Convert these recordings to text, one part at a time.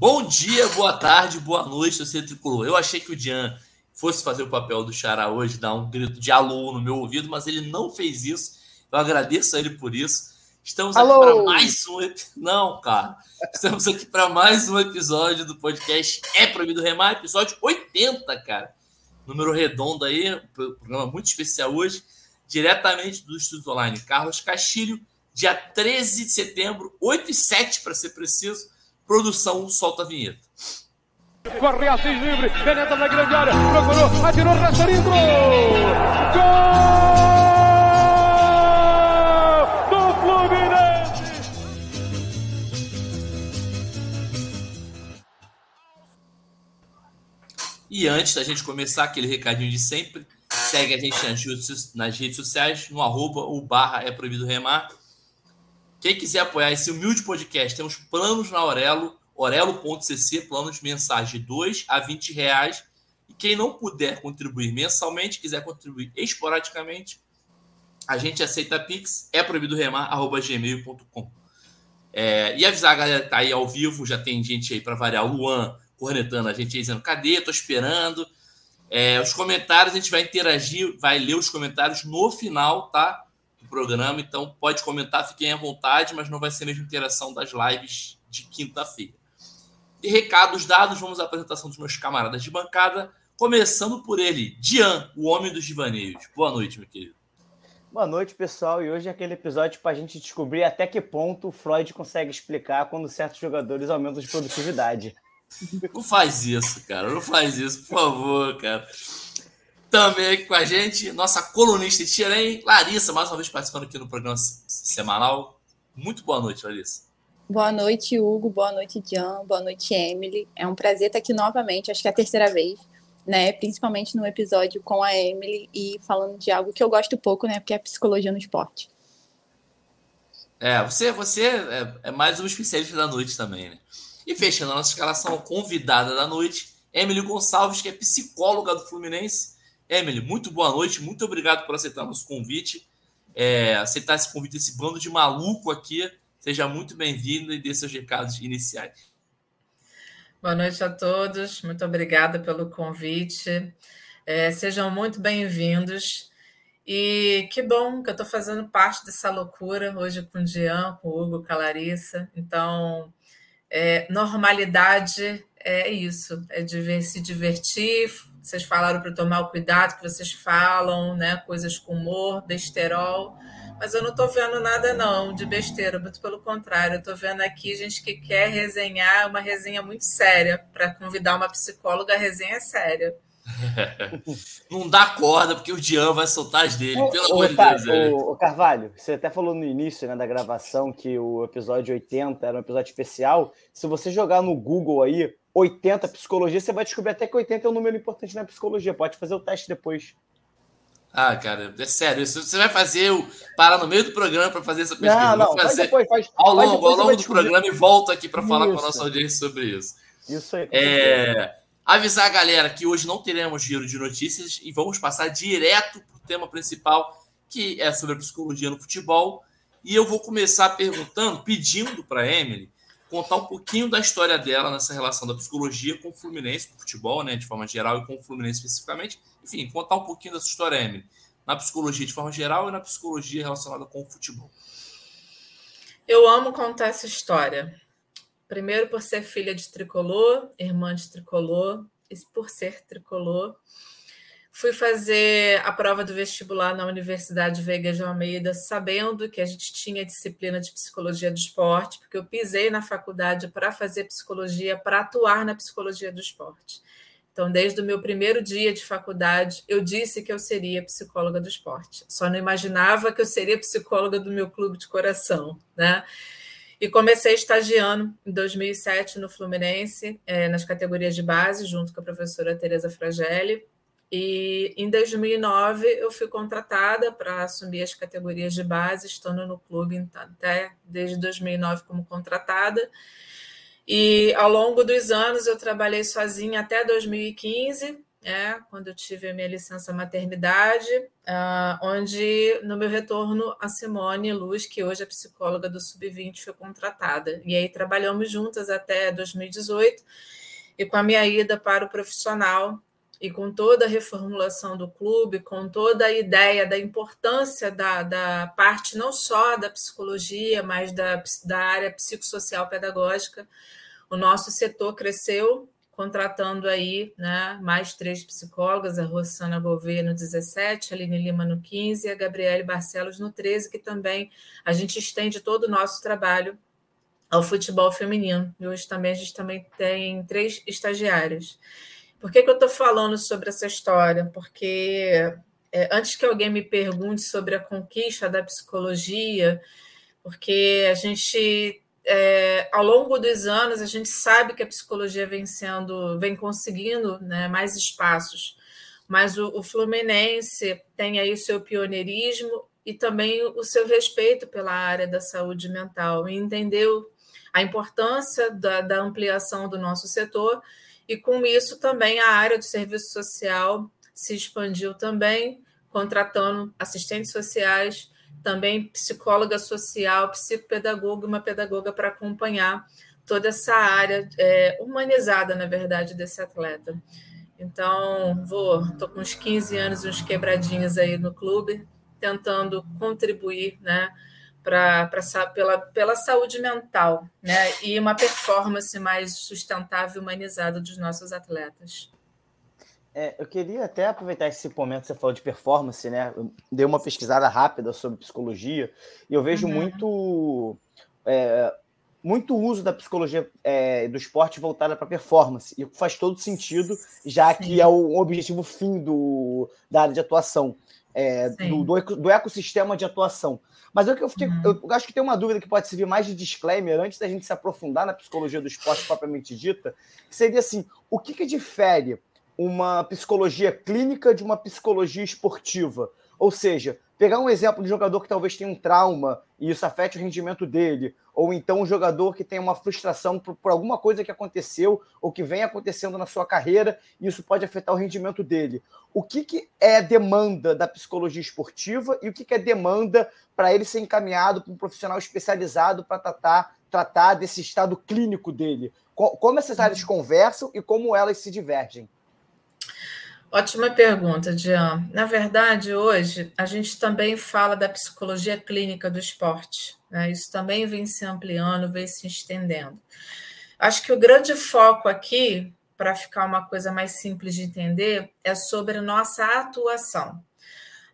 Bom dia, boa tarde, boa noite, você tricolor. Eu achei que o Dian fosse fazer o papel do Xará hoje, dar um grito de alô no meu ouvido, mas ele não fez isso. Eu agradeço a ele por isso. Estamos aqui para mais um. Não, cara. Estamos aqui para mais um episódio do podcast É Proibido Remar, episódio 80, cara. Número redondo aí, programa muito especial hoje, diretamente do Estúdio Online Carlos Castilho, dia 13 de setembro, 8 e 7 para ser preciso. Produção solta a vinheta. Corre Assis livre, penetra na grande área, procurou, atirou, rastreiro, gol! Do Fluminense! E antes da gente começar, aquele recadinho de sempre, segue a gente nas redes sociais, no arroba, o barra é proibido remar. Quem quiser apoiar esse humilde podcast, temos planos na Aurelo, orelo.cc, planos mensais de 2 a 20 reais. E quem não puder contribuir mensalmente, quiser contribuir esporadicamente, a gente aceita Pix, é proibido remar, gmail.com. É, e avisar a galera que tá aí ao vivo, já tem gente aí para variar, o Luan cornetando a gente aí dizendo, cadê? Tô esperando. É, os comentários, a gente vai interagir, vai ler os comentários no final, tá? Programa, então pode comentar, fiquem à vontade, mas não vai ser a mesma interação das lives de quinta-feira. E recados dados, vamos à apresentação dos meus camaradas de bancada, começando por ele, Dian, o homem dos divaneios. Boa noite, meu querido. Boa noite, pessoal. E hoje é aquele episódio para a gente descobrir até que ponto o Freud consegue explicar quando certos jogadores aumentam de produtividade. Não faz isso, cara. Não faz isso, por favor, cara. Também aqui com a gente, nossa colunista de Xerém, Larissa, mais uma vez participando aqui no programa semanal. Muito boa noite, Larissa. Boa noite, Hugo. Boa noite, Jean. Boa noite, Emily. É um prazer estar aqui novamente, acho que é a terceira vez, né? Principalmente no episódio com a Emily e falando de algo que eu gosto pouco, né? Porque é psicologia no esporte. É, você, você é, é mais um especialista da noite também, né? E fechando a nossa escalação convidada da noite, Emily Gonçalves, que é psicóloga do Fluminense Emily, muito boa noite, muito obrigado por aceitar nosso convite, é, aceitar esse convite desse bando de maluco aqui. Seja muito bem-vindo e dê seus recados iniciais. Boa noite a todos, muito obrigada pelo convite. É, sejam muito bem-vindos. E que bom que eu estou fazendo parte dessa loucura hoje com o Jean, com o Hugo, com a Larissa. Então, é, normalidade é isso, é se divertir, vocês falaram para tomar o cuidado que vocês falam, né? Coisas com humor, besterol. Mas eu não estou vendo nada, não, de besteira, muito pelo contrário. Eu estou vendo aqui gente que quer resenhar uma resenha muito séria. Para convidar uma psicóloga, a resenha é séria. não dá corda, porque o Dian vai soltar as dele, pelo amor de Deus. O, Carvalho, você até falou no início né, da gravação que o episódio 80 era um episódio especial. Se você jogar no Google aí, 80 psicologia, você vai descobrir até que 80 é um número importante na psicologia. Pode fazer o teste depois. Ah, cara, é sério. Você vai fazer o. Parar no meio do programa para fazer essa pesquisa. Não, não, faz depois, faz, ao longo, ao longo do programa e volta aqui para falar com a nossa audiência sobre isso. Isso aí. É, avisar a galera que hoje não teremos giro de notícias e vamos passar direto para o tema principal, que é sobre a psicologia no futebol. E eu vou começar perguntando, pedindo para Emily contar um pouquinho da história dela nessa relação da psicologia com o Fluminense, com o futebol, né, de forma geral, e com o Fluminense especificamente. Enfim, contar um pouquinho dessa história, Emily, na psicologia de forma geral e na psicologia relacionada com o futebol. Eu amo contar essa história. Primeiro, por ser filha de tricolor, irmã de tricolor, e por ser tricolor. Fui fazer a prova do vestibular na Universidade Veiga de Almeida, sabendo que a gente tinha disciplina de psicologia do esporte, porque eu pisei na faculdade para fazer psicologia, para atuar na psicologia do esporte. Então, desde o meu primeiro dia de faculdade, eu disse que eu seria psicóloga do esporte. Só não imaginava que eu seria psicóloga do meu clube de coração, né? E comecei estagiando em 2007 no Fluminense, é, nas categorias de base, junto com a professora Tereza Fragelli. E em 2009 eu fui contratada para assumir as categorias de base, estando no clube então, até desde 2009 como contratada. E ao longo dos anos eu trabalhei sozinha até 2015, é, quando eu tive a minha licença maternidade, uh, onde no meu retorno a Simone Luz, que hoje é psicóloga do Sub-20, foi contratada. E aí trabalhamos juntas até 2018, e com a minha ida para o profissional, e com toda a reformulação do clube, com toda a ideia da importância da, da parte não só da psicologia, mas da, da área psicossocial pedagógica, o nosso setor cresceu, contratando aí né, mais três psicólogas, a Rosana Gouveia no 17, a Aline Lima no 15 e a Gabriele Barcelos no 13, que também a gente estende todo o nosso trabalho ao futebol feminino. E hoje também a gente também tem três estagiárias. Por que, que eu estou falando sobre essa história? Porque é, antes que alguém me pergunte sobre a conquista da psicologia, porque a gente, é, ao longo dos anos, a gente sabe que a psicologia vem sendo, vem conseguindo né, mais espaços, mas o, o Fluminense tem aí o seu pioneirismo e também o seu respeito pela área da saúde mental, e entendeu a importância da, da ampliação do nosso setor e com isso também a área do serviço social se expandiu também, contratando assistentes sociais, também psicóloga social, psicopedagoga, uma pedagoga para acompanhar toda essa área é, humanizada, na verdade, desse atleta. Então, vou, estou com uns 15 anos, uns quebradinhos aí no clube, tentando contribuir, né, pra, pra, pela, pela saúde mental né? e uma performance mais sustentável e humanizada dos nossos atletas. É, eu queria até aproveitar esse momento que você falou de performance, né? Eu dei uma pesquisada rápida sobre psicologia e eu vejo uhum. muito, é, muito uso da psicologia é, do esporte voltada para performance. E faz todo sentido, já Sim. que é o objetivo fim do, da área de atuação, é, do, do, do ecossistema de atuação. Mas eu, eu, fiquei, uhum. eu acho que tem uma dúvida que pode servir mais de disclaimer antes da gente se aprofundar na psicologia do esporte propriamente dita, que seria assim: o que, que difere uma psicologia clínica de uma psicologia esportiva? Ou seja, pegar um exemplo de jogador que talvez tenha um trauma e isso afete o rendimento dele, ou então um jogador que tem uma frustração por, por, alguma coisa que aconteceu ou que vem acontecendo na sua carreira e isso pode afetar o rendimento dele. O que, que é demanda da psicologia esportiva e o que, que é demanda para ele ser encaminhado para um profissional especializado para tratar, tratar desse estado clínico dele? Como essas áreas conversam e como elas se divergem? Ótima pergunta, Dian. Na verdade, hoje a gente também fala da psicologia clínica do esporte. Né? Isso também vem se ampliando, vem se estendendo. Acho que o grande foco aqui, para ficar uma coisa mais simples de entender, é sobre nossa atuação.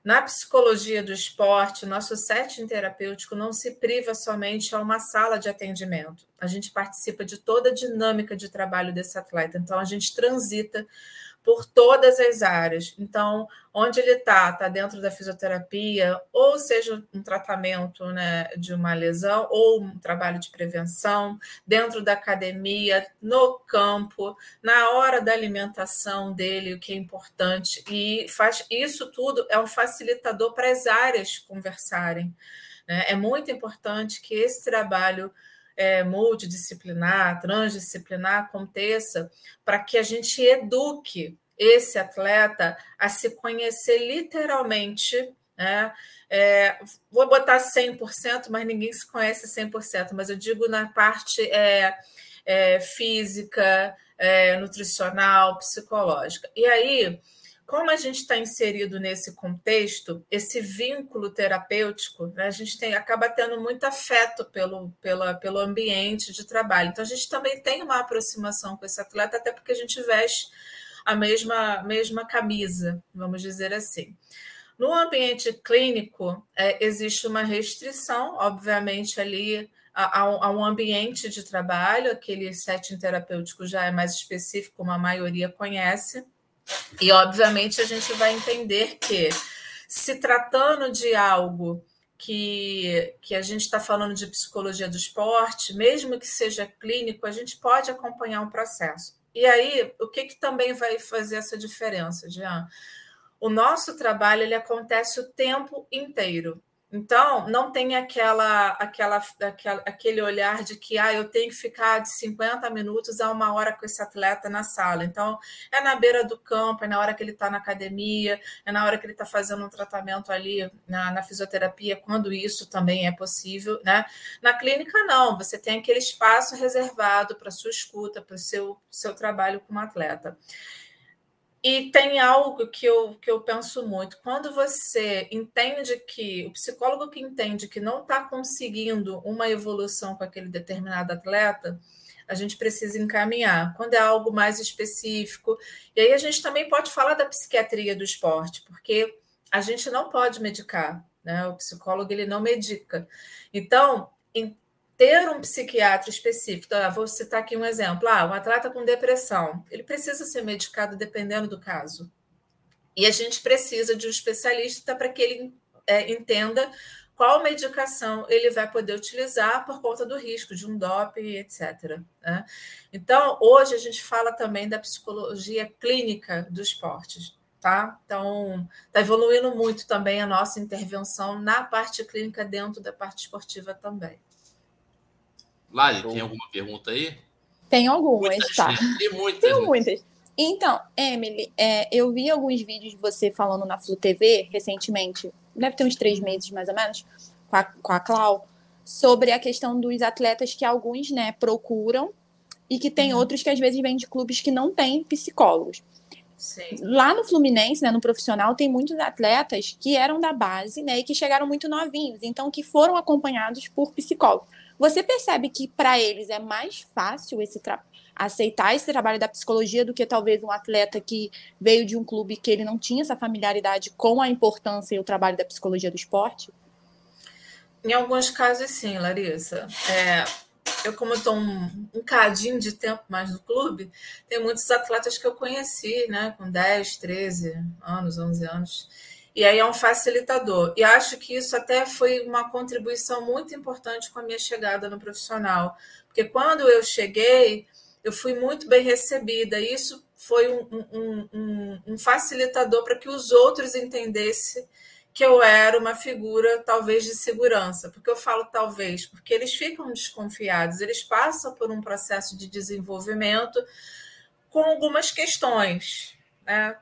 Na psicologia do esporte, nosso setting terapêutico não se priva somente a uma sala de atendimento. A gente participa de toda a dinâmica de trabalho desse atleta. Então, a gente transita por todas as áreas. Então, onde ele está, está dentro da fisioterapia, ou seja, um tratamento né, de uma lesão, ou um trabalho de prevenção, dentro da academia, no campo, na hora da alimentação dele, o que é importante. E faz isso tudo é um facilitador para as áreas conversarem. Né? É muito importante que esse trabalho é, multidisciplinar, transdisciplinar aconteça para que a gente eduque esse atleta a se conhecer literalmente, né? É, vou botar 100%, mas ninguém se conhece 100%, mas eu digo na parte é, é, física, é, nutricional, psicológica. E aí, como a gente está inserido nesse contexto, esse vínculo terapêutico, né, a gente tem, acaba tendo muito afeto pelo, pela, pelo ambiente de trabalho. Então, a gente também tem uma aproximação com esse atleta, até porque a gente veste a mesma, mesma camisa, vamos dizer assim. No ambiente clínico, é, existe uma restrição, obviamente, ali a, um ambiente de trabalho, aquele setting terapêutico já é mais específico, como a maioria conhece e, obviamente, a gente vai entender que, se tratando de algo que, que a gente está falando de psicologia do esporte, mesmo que seja clínico, a gente pode acompanhar um processo. E aí, o que, que também vai fazer essa diferença, Jean? O nosso trabalho ele acontece o tempo inteiro. Então, não tem aquela, aquela, aquela, aquele olhar de que ah, eu tenho que ficar de 50 minutos a uma hora com esse atleta na sala. Então, é na beira do campo, é na hora que ele está na academia, é na hora que ele está fazendo um tratamento ali na, na, fisioterapia, quando isso também é possível. Né? Na clínica, não, você tem aquele espaço reservado para sua escuta, para o seu, seu trabalho como atleta. E tem algo que eu, que eu penso muito. Quando você entende que, o psicólogo que entende que não está conseguindo uma evolução com aquele determinado atleta, a gente precisa encaminhar. Quando é algo mais específico. E aí a gente também pode falar da psiquiatria do esporte, porque a gente não pode medicar. Né? O psicólogo ele não medica. Então, ter um psiquiatra específico, ah, vou citar aqui um exemplo, ah, um atleta com depressão, ele precisa ser medicado dependendo do caso. E a gente precisa de um especialista para que ele é, entenda qual medicação ele vai poder utilizar por conta do risco de um doping, etc. Né? Então, hoje a gente fala também da psicologia clínica do esporte. Tá? Então, está evoluindo muito também a nossa intervenção na parte clínica dentro da parte esportiva também. Lali, tem alguma pergunta aí? Tem algumas, muitas, tá? Né? Tem muitas. Tem né? muitas. Então, Emily, é, eu vi alguns vídeos de você falando na Flu TV recentemente, deve ter uns três meses mais ou menos, com a, com a Clau, sobre a questão dos atletas que alguns né, procuram e que tem uhum. outros que às vezes vêm de clubes que não têm psicólogos. Sim. Lá no Fluminense, né, no profissional, tem muitos atletas que eram da base né, e que chegaram muito novinhos, então que foram acompanhados por psicólogos. Você percebe que para eles é mais fácil esse aceitar esse trabalho da psicologia do que talvez um atleta que veio de um clube que ele não tinha essa familiaridade com a importância e o trabalho da psicologia do esporte? Em alguns casos, sim, Larissa. É, eu, como estou um, um cadinho de tempo mais no clube, tem muitos atletas que eu conheci, né, com 10, 13 anos, 11 anos e aí é um facilitador. E acho que isso até foi uma contribuição muito importante com a minha chegada no profissional, porque quando eu cheguei, eu fui muito bem recebida. E isso foi um, um, um, um facilitador para que os outros entendessem que eu era uma figura talvez de segurança. Porque eu falo talvez, porque eles ficam desconfiados, eles passam por um processo de desenvolvimento com algumas questões, né?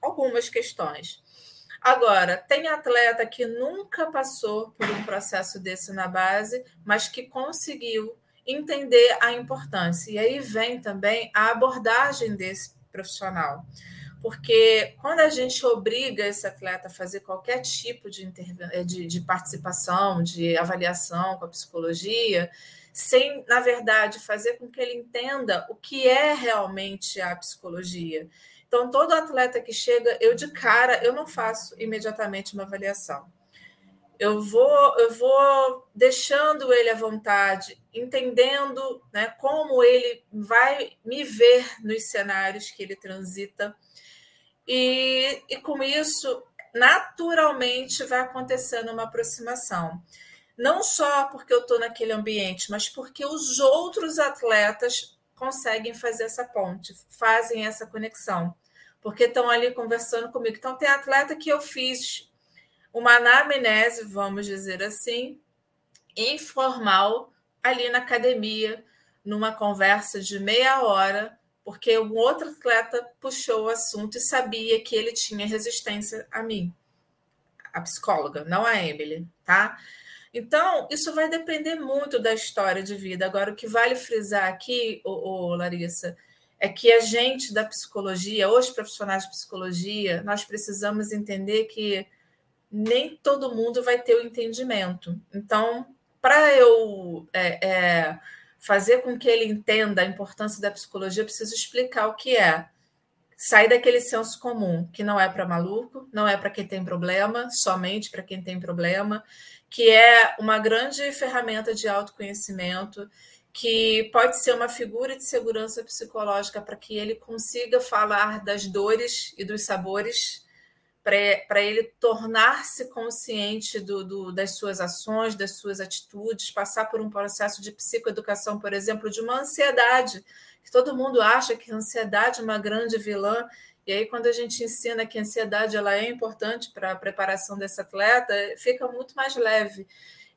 Algumas questões. Agora, tem atleta que nunca passou por um processo desse na base, mas que conseguiu entender a importância. E aí vem também a abordagem desse profissional. Porque quando a gente obriga esse atleta a fazer qualquer tipo de, de, de participação, de avaliação com a psicologia, sem, na verdade, fazer com que ele entenda o que é realmente a psicologia então, todo atleta que chega, eu de cara, eu não faço imediatamente uma avaliação. Eu vou, eu vou deixando ele à vontade, entendendo né, como ele vai me ver nos cenários que ele transita. E, e com isso, naturalmente, vai acontecendo uma aproximação. Não só porque eu estou naquele ambiente, mas porque os outros atletas conseguem fazer essa ponte, fazem essa conexão, porque estão ali conversando comigo. Então, tem atleta que eu fiz uma anamnese, vamos dizer assim, informal, ali na academia, numa conversa de meia hora, porque um outro atleta puxou o assunto e sabia que ele tinha resistência a mim, a psicóloga, não a Emily, tá? Então, isso vai depender muito da história de vida. Agora, o que vale frisar aqui, ô, ô, Larissa, é que a gente da psicologia, os profissionais de psicologia, nós precisamos entender que nem todo mundo vai ter o entendimento. Então, para eu é, é, fazer com que ele entenda a importância da psicologia, eu preciso explicar o que é. Sair daquele senso comum, que não é para maluco, não é para quem tem problema, somente para quem tem problema, que é uma grande ferramenta de autoconhecimento, que pode ser uma figura de segurança psicológica para que ele consiga falar das dores e dos sabores, para ele tornar-se consciente do, do, das suas ações, das suas atitudes, passar por um processo de psicoeducação, por exemplo, de uma ansiedade, que todo mundo acha que a ansiedade é uma grande vilã, E aí, quando a gente ensina que a ansiedade ela é importante para a preparação desse atleta, fica muito mais leve.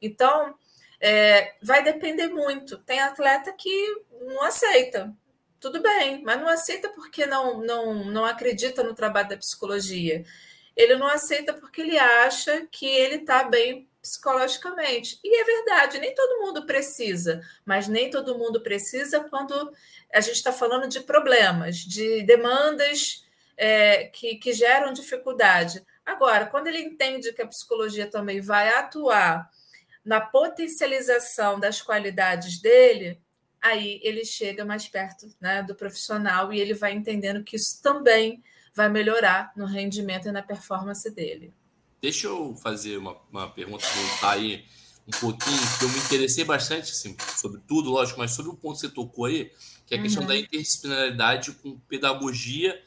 Então, é, vai depender muito. Tem atleta que não aceita, tudo bem, mas não aceita porque não, não, não acredita no trabalho da psicologia. Ele não aceita porque ele acha que ele está bem psicologicamente. E é verdade, nem todo mundo precisa, mas nem todo mundo precisa quando a gente está falando de problemas, de demandas é, que, que geram dificuldade. Agora, quando ele entende que a psicologia também vai atuar na potencialização das qualidades dele, aí ele chega mais perto né, do profissional e ele vai entendendo que isso também vai melhorar no rendimento e na performance dele. Deixa eu fazer uma, uma pergunta, voltar aí um pouquinho, que eu me interessei bastante assim, sobre tudo, lógico, mas sobre o ponto que você tocou aí, que é a questão uhum. da interdisciplinaridade com pedagogia,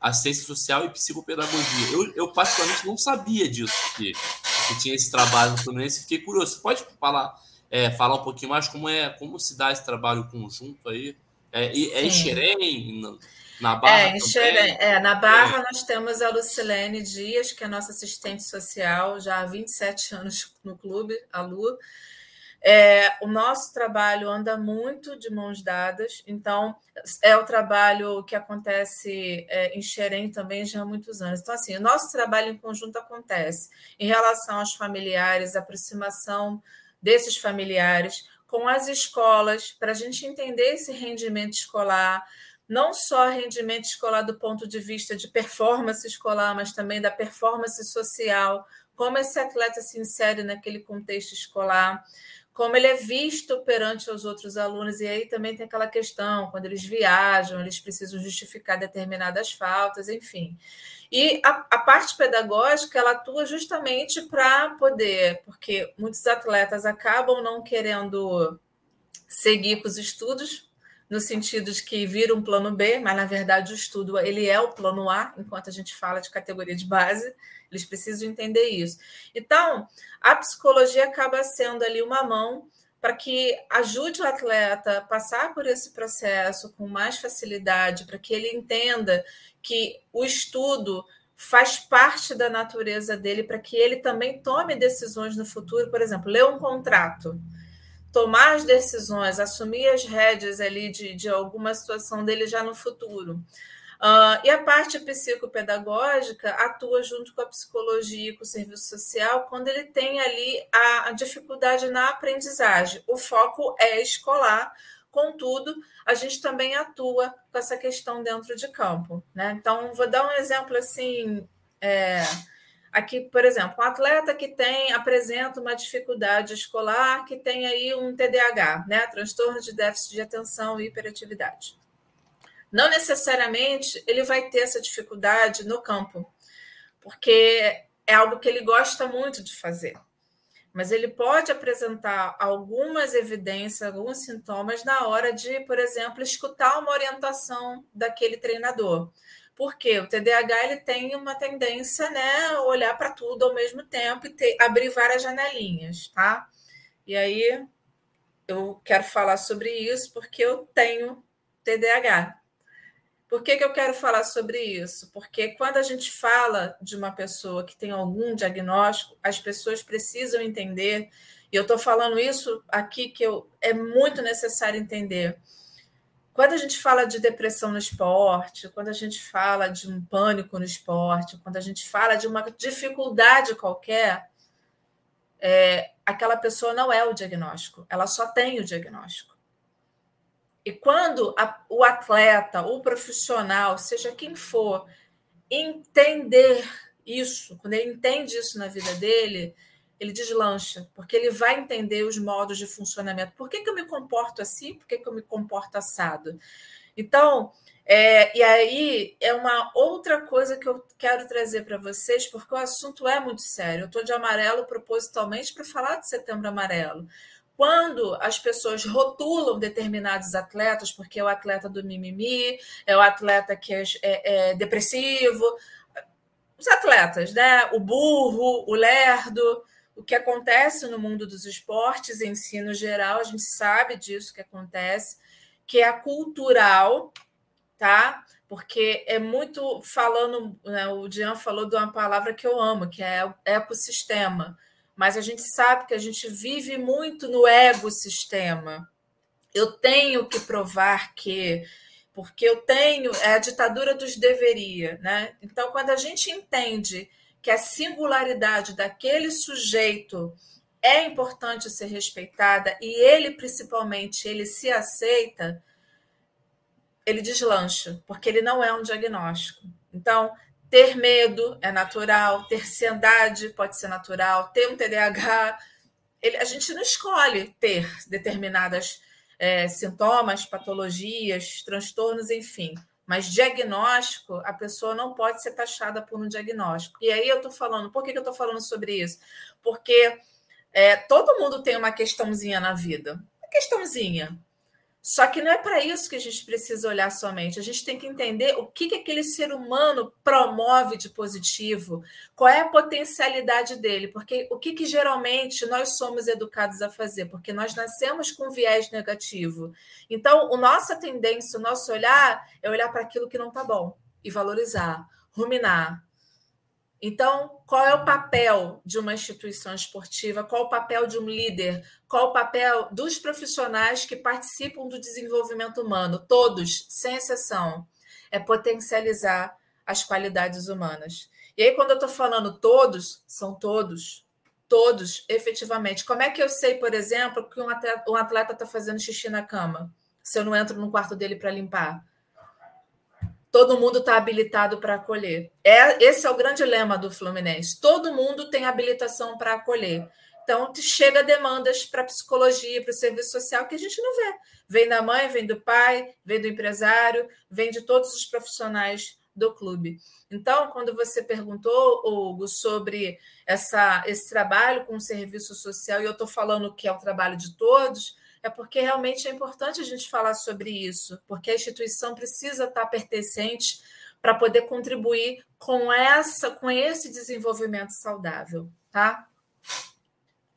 assistência social e psicopedagogia. Eu, eu particularmente não sabia disso, que, que tinha esse trabalho no Fluminense, fiquei curioso. Você pode falar, é, falar um pouquinho mais como é como se dá esse trabalho conjunto aí? É, é em Xerém? Na Barra? É, em Xerém. É, na Barra é. nós temos a Lucilene Dias, que é nossa assistente social, já há 27 anos no clube, a Lu. É, o nosso trabalho anda muito de mãos dadas, então é o trabalho que acontece é, em Xerém também já há muitos anos. Então, assim, o nosso trabalho em conjunto acontece em relação aos familiares, aproximação desses familiares com as escolas, para a gente entender esse rendimento escolar, não só rendimento escolar do ponto de vista de performance escolar, mas também da performance social, como esse atleta se insere naquele contexto escolar como ele é visto perante os outros alunos, e aí também tem aquela questão, quando eles viajam, eles precisam justificar determinadas faltas, enfim. E a, a parte pedagógica, ela atua justamente para poder, porque muitos atletas acabam não querendo seguir com os estudos, no sentido de que vira um plano B, mas na verdade o estudo ele é o plano A, enquanto a gente fala de categoria de base, eles precisam entender isso. Então, a psicologia acaba sendo ali uma mão para que ajude o atleta a passar por esse processo com mais facilidade, para que ele entenda que o estudo faz parte da natureza dele, para que ele também tome decisões no futuro, por exemplo, ler um contrato, tomar as decisões, assumir as rédeas ali de, de alguma situação dele já no futuro. Uh, e a parte psicopedagógica atua junto com a psicologia e com o serviço social quando ele tem ali a, a dificuldade na aprendizagem. O foco é escolar, contudo, a gente também atua com essa questão dentro de campo. Né? Então, vou dar um exemplo assim. É, aqui, por exemplo, um atleta que tem apresenta uma dificuldade escolar, que tem aí um TDAH, né? transtorno de déficit de atenção e hiperatividade. Não necessariamente ele vai ter essa dificuldade no campo, porque é algo que ele gosta muito de fazer. Mas ele pode apresentar algumas evidências, alguns sintomas na hora de, por exemplo, escutar uma orientação daquele treinador. Porque o TDAH ele tem uma tendência, né, olhar para tudo ao mesmo tempo e ter, abrir várias janelinhas, tá? E aí eu quero falar sobre isso porque eu tenho TDAH. Por que, que eu quero falar sobre isso? Porque quando a gente fala de uma pessoa que tem algum diagnóstico, as pessoas precisam entender, e eu estou falando isso aqui que eu, é muito necessário entender. Quando a gente fala de depressão no esporte, quando a gente fala de um pânico no esporte, quando a gente fala de uma dificuldade qualquer, é, aquela pessoa não é o diagnóstico, ela só tem o diagnóstico. E quando a, o atleta, o profissional, seja quem for, entender isso, quando ele entende isso na vida dele, ele deslancha, porque ele vai entender os modos de funcionamento. Por que, que eu me comporto assim? Por que, que eu me comporto assado? Então, é, e aí é uma outra coisa que eu quero trazer para vocês, porque o assunto é muito sério. Eu estou de amarelo propositalmente para falar de setembro amarelo quando as pessoas rotulam determinados atletas, porque é o atleta do mimimi, é o atleta que é, é, é depressivo, os atletas, né? O burro, o lerdo, o que acontece no mundo dos esportes em si, no geral, a gente sabe disso que acontece, que é cultural, tá? porque é muito falando, né, o Dian falou de uma palavra que eu amo, que é ecossistema. Mas a gente sabe que a gente vive muito no ecossistema. Eu tenho que provar que, porque eu tenho, é a ditadura dos deveria, né? Então, quando a gente entende que a singularidade daquele sujeito é importante ser respeitada e ele principalmente ele se aceita, ele deslancha, porque ele não é um diagnóstico. Então, ter medo é natural, ter ansiedade pode ser natural, ter um TDAH, ele, a gente não escolhe ter determinadas é, sintomas, patologias, transtornos, enfim. Mas diagnóstico, a pessoa não pode ser taxada por um diagnóstico. E aí eu estou falando, por que, que eu estou falando sobre isso? Porque é, todo mundo tem uma questãozinha na vida. Uma questãozinha. Só que não é para isso que a gente precisa olhar somente. A gente tem que entender o que, que aquele ser humano promove de positivo, qual é a potencialidade dele, porque o que, que geralmente nós somos educados a fazer, porque nós nascemos com viés negativo. Então, a nossa tendência, o nosso olhar é olhar para aquilo que não está bom e valorizar, ruminar, então, qual é o papel de uma instituição esportiva? Qual o papel de um líder? Qual o papel dos profissionais que participam do desenvolvimento humano? Todos, sem exceção, é potencializar as qualidades humanas. E aí, quando eu estou falando todos, são todos, todos, efetivamente. Como é que eu sei, por exemplo, que um atleta está fazendo xixi na cama? Se eu não entro no quarto dele para limpar? Todo mundo está habilitado para acolher. É, esse é o grande lema do Fluminense. Todo mundo tem habilitação para acolher. Então, chega demandas para psicologia, para o serviço social que a gente não vê. Vem da mãe, vem do pai, vem do empresário, vem de todos os profissionais do clube. Então, quando você perguntou, Hugo, sobre essa, esse trabalho com o serviço social, e eu estou falando que é o trabalho de todos, é porque realmente é importante a gente falar sobre isso, porque a instituição precisa estar pertencente para poder contribuir com essa, com esse desenvolvimento saudável, tá?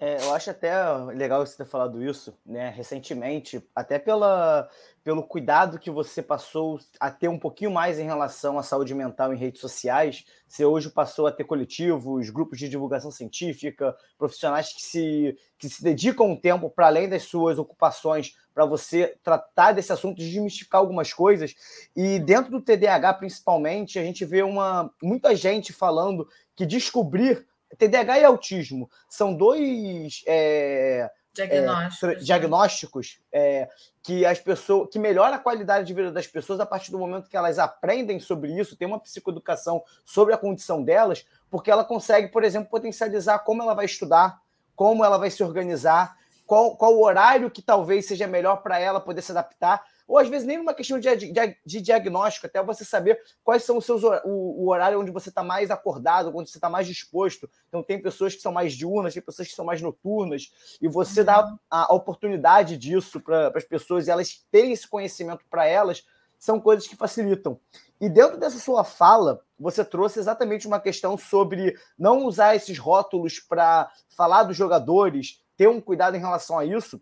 É, eu acho até legal você ter falado isso, né? Recentemente, até pela, pelo cuidado que você passou a ter um pouquinho mais em relação à saúde mental em redes sociais. Você hoje passou a ter coletivos, grupos de divulgação científica, profissionais que se, que se dedicam um tempo para além das suas ocupações para você tratar desse assunto, desmistificar algumas coisas. E dentro do TDAH, principalmente, a gente vê uma muita gente falando que descobrir TDAH e autismo. São dois é, diagnósticos, é, diagnósticos é, que as pessoas que melhora a qualidade de vida das pessoas a partir do momento que elas aprendem sobre isso, tem uma psicoeducação sobre a condição delas, porque ela consegue, por exemplo, potencializar como ela vai estudar, como ela vai se organizar, qual, qual o horário que talvez seja melhor para ela poder se adaptar ou às vezes nem uma questão de, de, de, diagnóstico, até você saber quais são os seus o, o horário onde você está mais acordado, onde você está mais disposto. Então tem pessoas que são mais diurnas, tem pessoas que são mais noturnas, e você uhum. dá a, a oportunidade disso para as pessoas e elas terem esse conhecimento para elas, são coisas que facilitam. E dentro dessa sua fala, você trouxe exatamente uma questão sobre não usar esses rótulos para falar dos jogadores, ter um cuidado em relação a isso.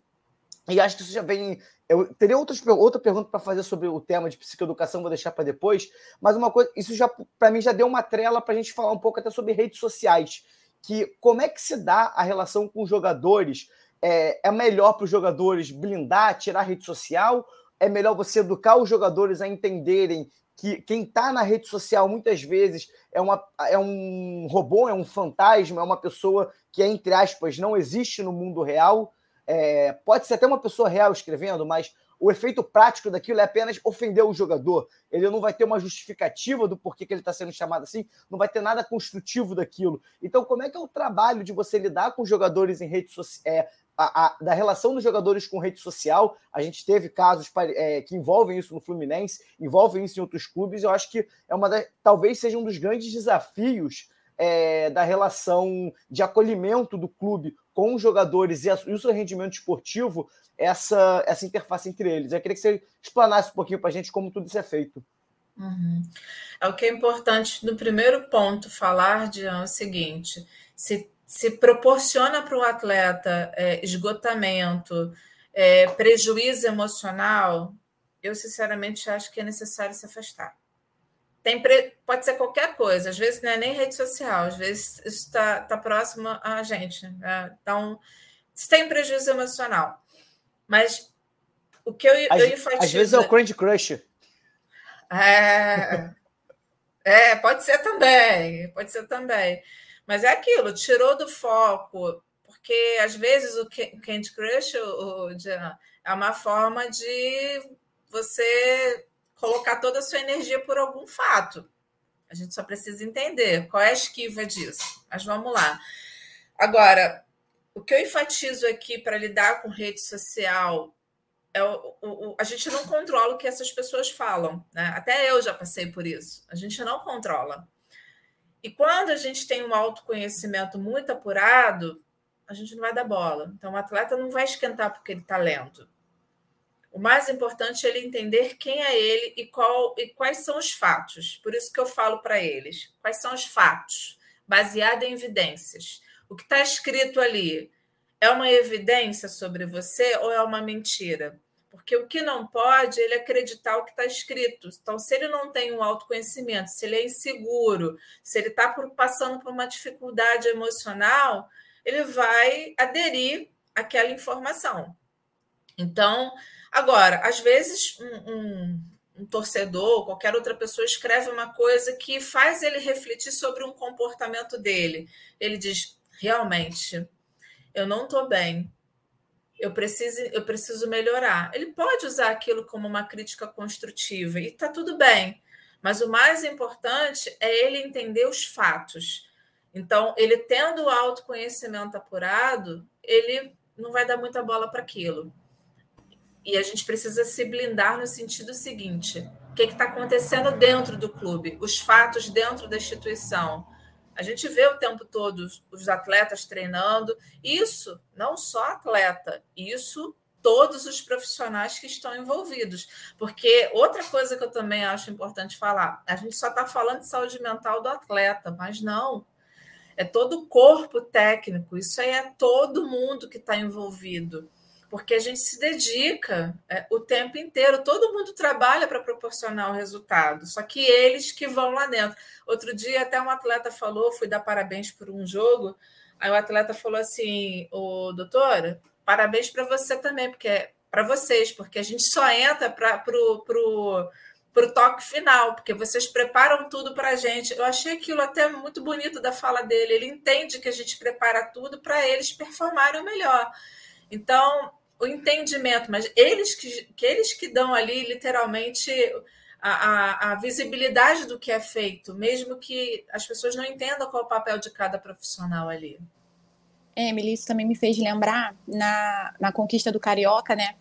E acho que isso já vem eu teria outras, outra pergunta para fazer sobre o tema de psicoeducação, vou deixar para depois. Mas uma coisa, isso já para mim já deu uma trela para a gente falar um pouco até sobre redes sociais. Que como é que se dá a relação com os jogadores? É, é melhor para os jogadores blindar, tirar a rede social? É melhor você educar os jogadores a entenderem que quem está na rede social muitas vezes é, uma, é um robô, é um fantasma, é uma pessoa que, entre aspas, não existe no mundo real é, pode ser até uma pessoa real escrevendo, mas o efeito prático daquilo é apenas ofender o jogador. Ele não vai ter uma justificativa do porquê que ele está sendo chamado assim, não vai ter nada construtivo daquilo. Então, como é que é o trabalho de você lidar com jogadores em rede social? É, a, a, da relação dos jogadores com rede social, a gente teve casos é, que envolvem isso no Fluminense, envolvem isso em outros clubes. Eu acho que é uma talvez seja um dos grandes desafios é, da relação de acolhimento do clube com os jogadores e, a, e o seu rendimento esportivo, essa, essa interface entre eles. Eu queria que você explanasse um pouquinho para a gente como tudo isso é feito. Uhum. É o que é importante no primeiro ponto falar de é o seguinte: se, se proporciona para o atleta é, esgotamento, é, prejuízo emocional, eu sinceramente acho que é necessário se afastar. Tem pode ser qualquer coisa, às vezes não é nem rede social, às vezes isso está tá próximo a gente. Né? Então, isso tem prejuízo emocional. Mas o que eu, às, eu enfatizo... Às vezes é o Candy Crush. É, é, pode ser também, pode ser também. Mas é aquilo, tirou do foco, porque às vezes o Candy Crush o, o, é uma forma de você colocar toda a sua energia por algum fato. A gente só precisa entender qual é a esquiva disso. Mas vamos lá. Agora, o que eu enfatizo aqui para lidar com rede social é o, o, a gente não controla o que essas pessoas falam. Né? Até eu já passei por isso. A gente não controla. E quando a gente tem um autoconhecimento muito apurado, a gente não vai dar bola. Então, o atleta não vai esquentar porque ele está lento. O mais importante é ele entender quem é ele e, qual, e quais são os fatos. Por isso que eu falo para eles: quais são os fatos, baseado em evidências. O que está escrito ali é uma evidência sobre você ou é uma mentira? Porque o que não pode, ele acreditar o que está escrito. Então, se ele não tem um autoconhecimento, se ele é inseguro, se ele está passando por uma dificuldade emocional, ele vai aderir àquela informação. Então, Agora, às vezes, um, um, um torcedor, qualquer outra pessoa escreve uma coisa que faz ele refletir sobre um comportamento dele. Ele diz: realmente, eu não estou bem. Eu preciso, eu preciso melhorar. Ele pode usar aquilo como uma crítica construtiva e está tudo bem. Mas o mais importante é ele entender os fatos. Então, ele tendo o autoconhecimento apurado, ele não vai dar muita bola para aquilo. E a gente precisa se blindar no sentido seguinte: o que está acontecendo dentro do clube, os fatos dentro da instituição. A gente vê o tempo todo os atletas treinando. Isso, não só atleta, isso todos os profissionais que estão envolvidos. Porque outra coisa que eu também acho importante falar: a gente só está falando de saúde mental do atleta, mas não. É todo o corpo técnico, isso aí é todo mundo que está envolvido porque a gente se dedica é, o tempo inteiro, todo mundo trabalha para proporcionar o resultado, só que eles que vão lá dentro. Outro dia, até um atleta falou, fui dar parabéns por um jogo, aí o atleta falou assim: Ô, doutora, parabéns para você também, porque é para vocês, porque a gente só entra para o pro, pro toque final, porque vocês preparam tudo para a gente. Eu achei aquilo até muito bonito da fala dele. Ele entende que a gente prepara tudo para eles performarem melhor. Então, o entendimento, mas eles que, que eles que dão ali literalmente a, a, a, visibilidade do que é feito, mesmo que as pessoas não entendam qual é o papel de cada profissional ali. Emily, isso também me fez lembrar na, na conquista do Carioca, né?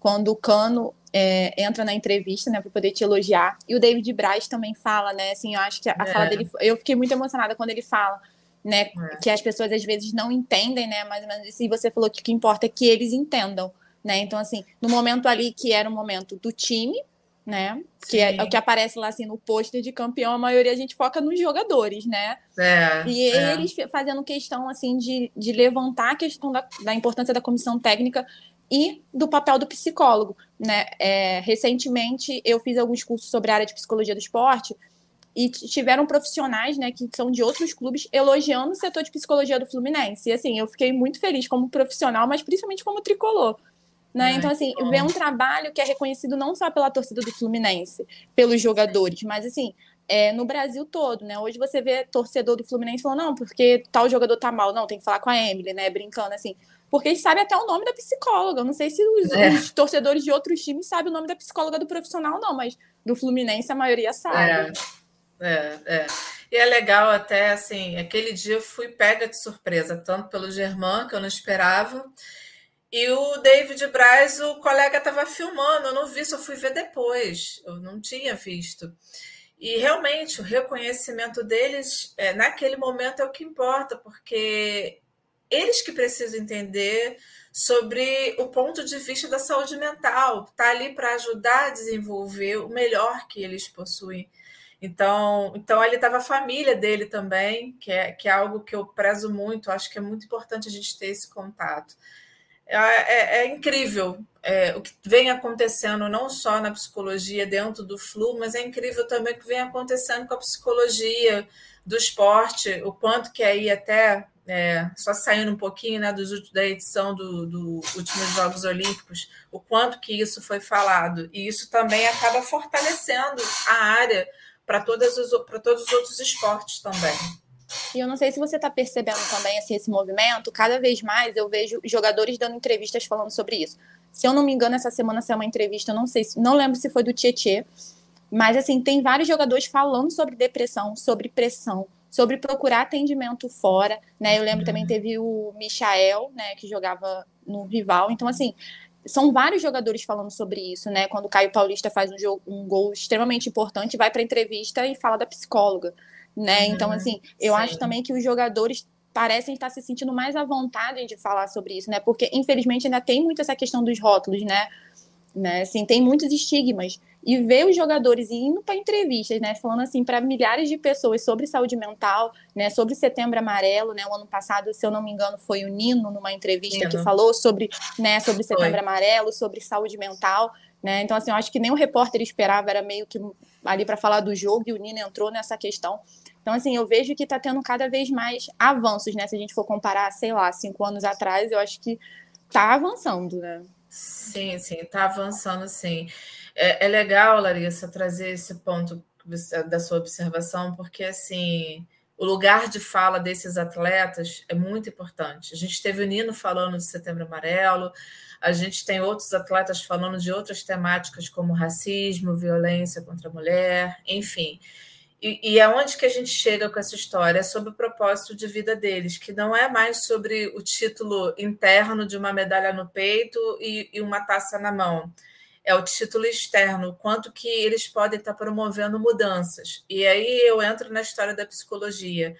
Quando o Cano é, entra na entrevista, né, para poder te elogiar. E o David Braz também fala, né? Assim, eu acho que a, a é. fala dele. Eu fiquei muito emocionada quando ele fala né? É. Que as pessoas às vezes não entendem, né? Mais ou menos isso. E você falou que o que importa é que eles entendam, né? Então, assim, no momento ali que era o momento do time, né? Que é, é, o que aparece lá assim no pôster de campeão, a maioria a gente foca nos jogadores, né? É, e é. eles fazendo questão assim de, de levantar a questão da, da importância da comissão técnica e do papel do psicólogo, né? É, recentemente eu fiz alguns cursos sobre a área de psicologia do esporte e tiveram profissionais, né, que são de outros clubes, elogiando o setor de psicologia do Fluminense. E assim, eu fiquei muito feliz como profissional, mas principalmente como tricolor. Né? então, assim, ver um trabalho que é reconhecido não só pela torcida do Fluminense, pelos jogadores, mas assim, é, no Brasil todo, né? Hoje você vê torcedor do Fluminense falando, não, porque tal jogador tá mal, não, tem que falar com a Emily, né? Brincando assim. Porque eles sabem até o nome da psicóloga. Eu não sei se os, é. os, torcedores de outros times sabem o nome da psicóloga do profissional, não, mas do Fluminense a maioria sabe. É. É, é. E é legal até, assim, aquele dia eu fui pega de surpresa, tanto pelo Germán, que eu não esperava, e o David Braz, o colega estava filmando, eu não vi, só fui ver depois, eu não tinha visto. E realmente o reconhecimento deles é, naquele momento é o que importa, porque eles que precisam entender sobre o ponto de vista da saúde mental, tá ali para ajudar a desenvolver o melhor que eles possuem. Então, então ali estava a família dele também, que é, que é algo que eu prezo muito, acho que é muito importante a gente ter esse contato. É, é, é incrível, é, o que vem acontecendo não só na psicologia dentro do flu, mas é incrível também o que vem acontecendo com a psicologia do esporte, o quanto que aí até é, só saindo um pouquinho né, dos, da edição do, do últimos Jogos Olímpicos, o quanto que isso foi falado. E isso também acaba fortalecendo a área para todos os outros esportes também. E eu não sei se você está percebendo também assim, esse movimento, cada vez mais eu vejo jogadores dando entrevistas falando sobre isso. Se eu não me engano, essa semana saiu uma entrevista, não sei, não lembro se foi do Tietê, mas assim, tem vários jogadores falando sobre depressão, sobre pressão, sobre procurar atendimento fora, né? Eu lembro também uhum. teve o Michael, né, que jogava no rival. Então assim, são vários jogadores falando sobre isso, né? Quando o Caio Paulista faz um, jogo, um gol extremamente importante, vai para entrevista e fala da psicóloga, né? Uhum, então assim, eu sim. acho também que os jogadores parecem estar se sentindo mais à vontade de falar sobre isso, né? Porque infelizmente ainda tem muito essa questão dos rótulos, né? Né? Assim, tem muitos estigmas e ver os jogadores indo para entrevistas, né, falando assim para milhares de pessoas sobre saúde mental, né, sobre Setembro Amarelo, né, o ano passado, se eu não me engano, foi o Nino numa entrevista Nino. que falou sobre, né, sobre Setembro foi. Amarelo, sobre saúde mental, né? Então assim, eu acho que nem o repórter esperava, era meio que ali para falar do jogo e o Nino entrou nessa questão. Então, assim, eu vejo que está tendo cada vez mais avanços, né? Se a gente for comparar, sei lá, cinco anos atrás, eu acho que está avançando, né? Sim, sim, está avançando, sim. É, é, legal, Larissa, trazer esse ponto da sua observação, porque, assim, o lugar de fala desses atletas é muito importante. A gente teve o Nino falando de Setembro Amarelo, a gente tem outros atletas falando de outras temáticas como racismo, violência contra a mulher, enfim. E, e aonde que a gente chega com essa história? É sobre o propósito de vida deles, que não é mais sobre o título interno de uma medalha no peito e, e uma taça na mão. É o título externo, quanto que eles podem estar promovendo mudanças. E aí eu entro na história da psicologia.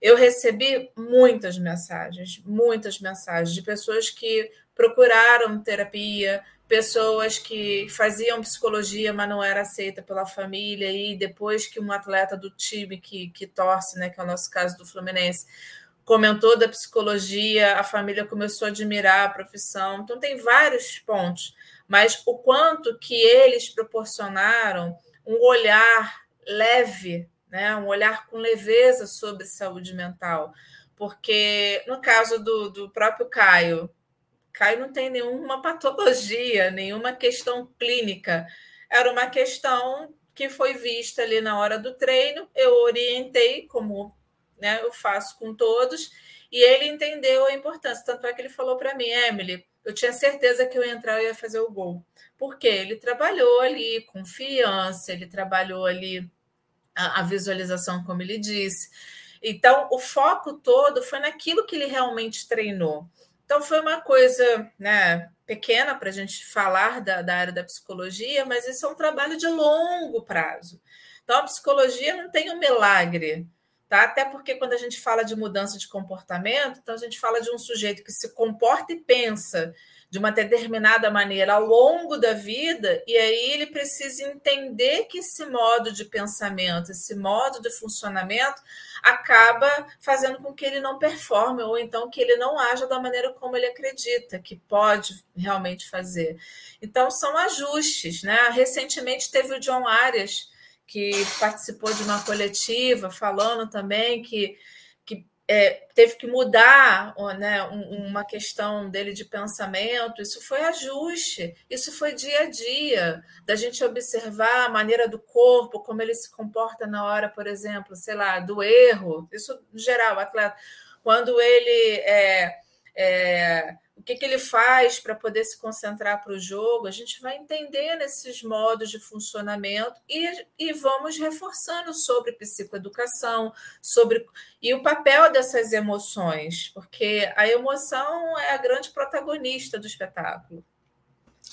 Eu recebi muitas mensagens, muitas mensagens de pessoas que procuraram terapia, pessoas que faziam psicologia, mas não era aceita pela família, e depois que um atleta do time que, que torce, né, que é o nosso caso do Fluminense, comentou da psicologia, a família começou a admirar a profissão. Então, tem vários pontos, mas o quanto que eles proporcionaram um olhar leve, né, um olhar com leveza sobre saúde mental. Porque, no caso do, do próprio Caio, Caio não tem nenhuma patologia, nenhuma questão clínica. Era uma questão que foi vista ali na hora do treino. Eu orientei, como né, eu faço com todos, e ele entendeu a importância. Tanto é que ele falou para mim, Emily, eu tinha certeza que eu ia entrar e ia fazer o gol. Porque ele trabalhou ali confiança, ele trabalhou ali a, a visualização, como ele disse. Então, o foco todo foi naquilo que ele realmente treinou. Então, foi uma coisa né, pequena para a gente falar da, da área da psicologia, mas isso é um trabalho de longo prazo. Então, a psicologia não tem um milagre, tá? Até porque quando a gente fala de mudança de comportamento, então a gente fala de um sujeito que se comporta e pensa de uma determinada maneira ao longo da vida, e aí ele precisa entender que esse modo de pensamento, esse modo de funcionamento, acaba fazendo com que ele não performe, ou então que ele não haja da maneira como ele acredita que pode realmente fazer. Então, são ajustes. Né? Recentemente teve o John Arias, que participou de uma coletiva, falando também que é, teve que mudar né, uma questão dele de pensamento, isso foi ajuste, isso foi dia a dia, da gente observar a maneira do corpo, como ele se comporta na hora, por exemplo, sei lá, do erro, isso em geral, atleta, quando ele é, é que, que ele faz para poder se concentrar para o jogo, a gente vai entendendo esses modos de funcionamento e, e vamos reforçando sobre psicoeducação, sobre e o papel dessas emoções, porque a emoção é a grande protagonista do espetáculo.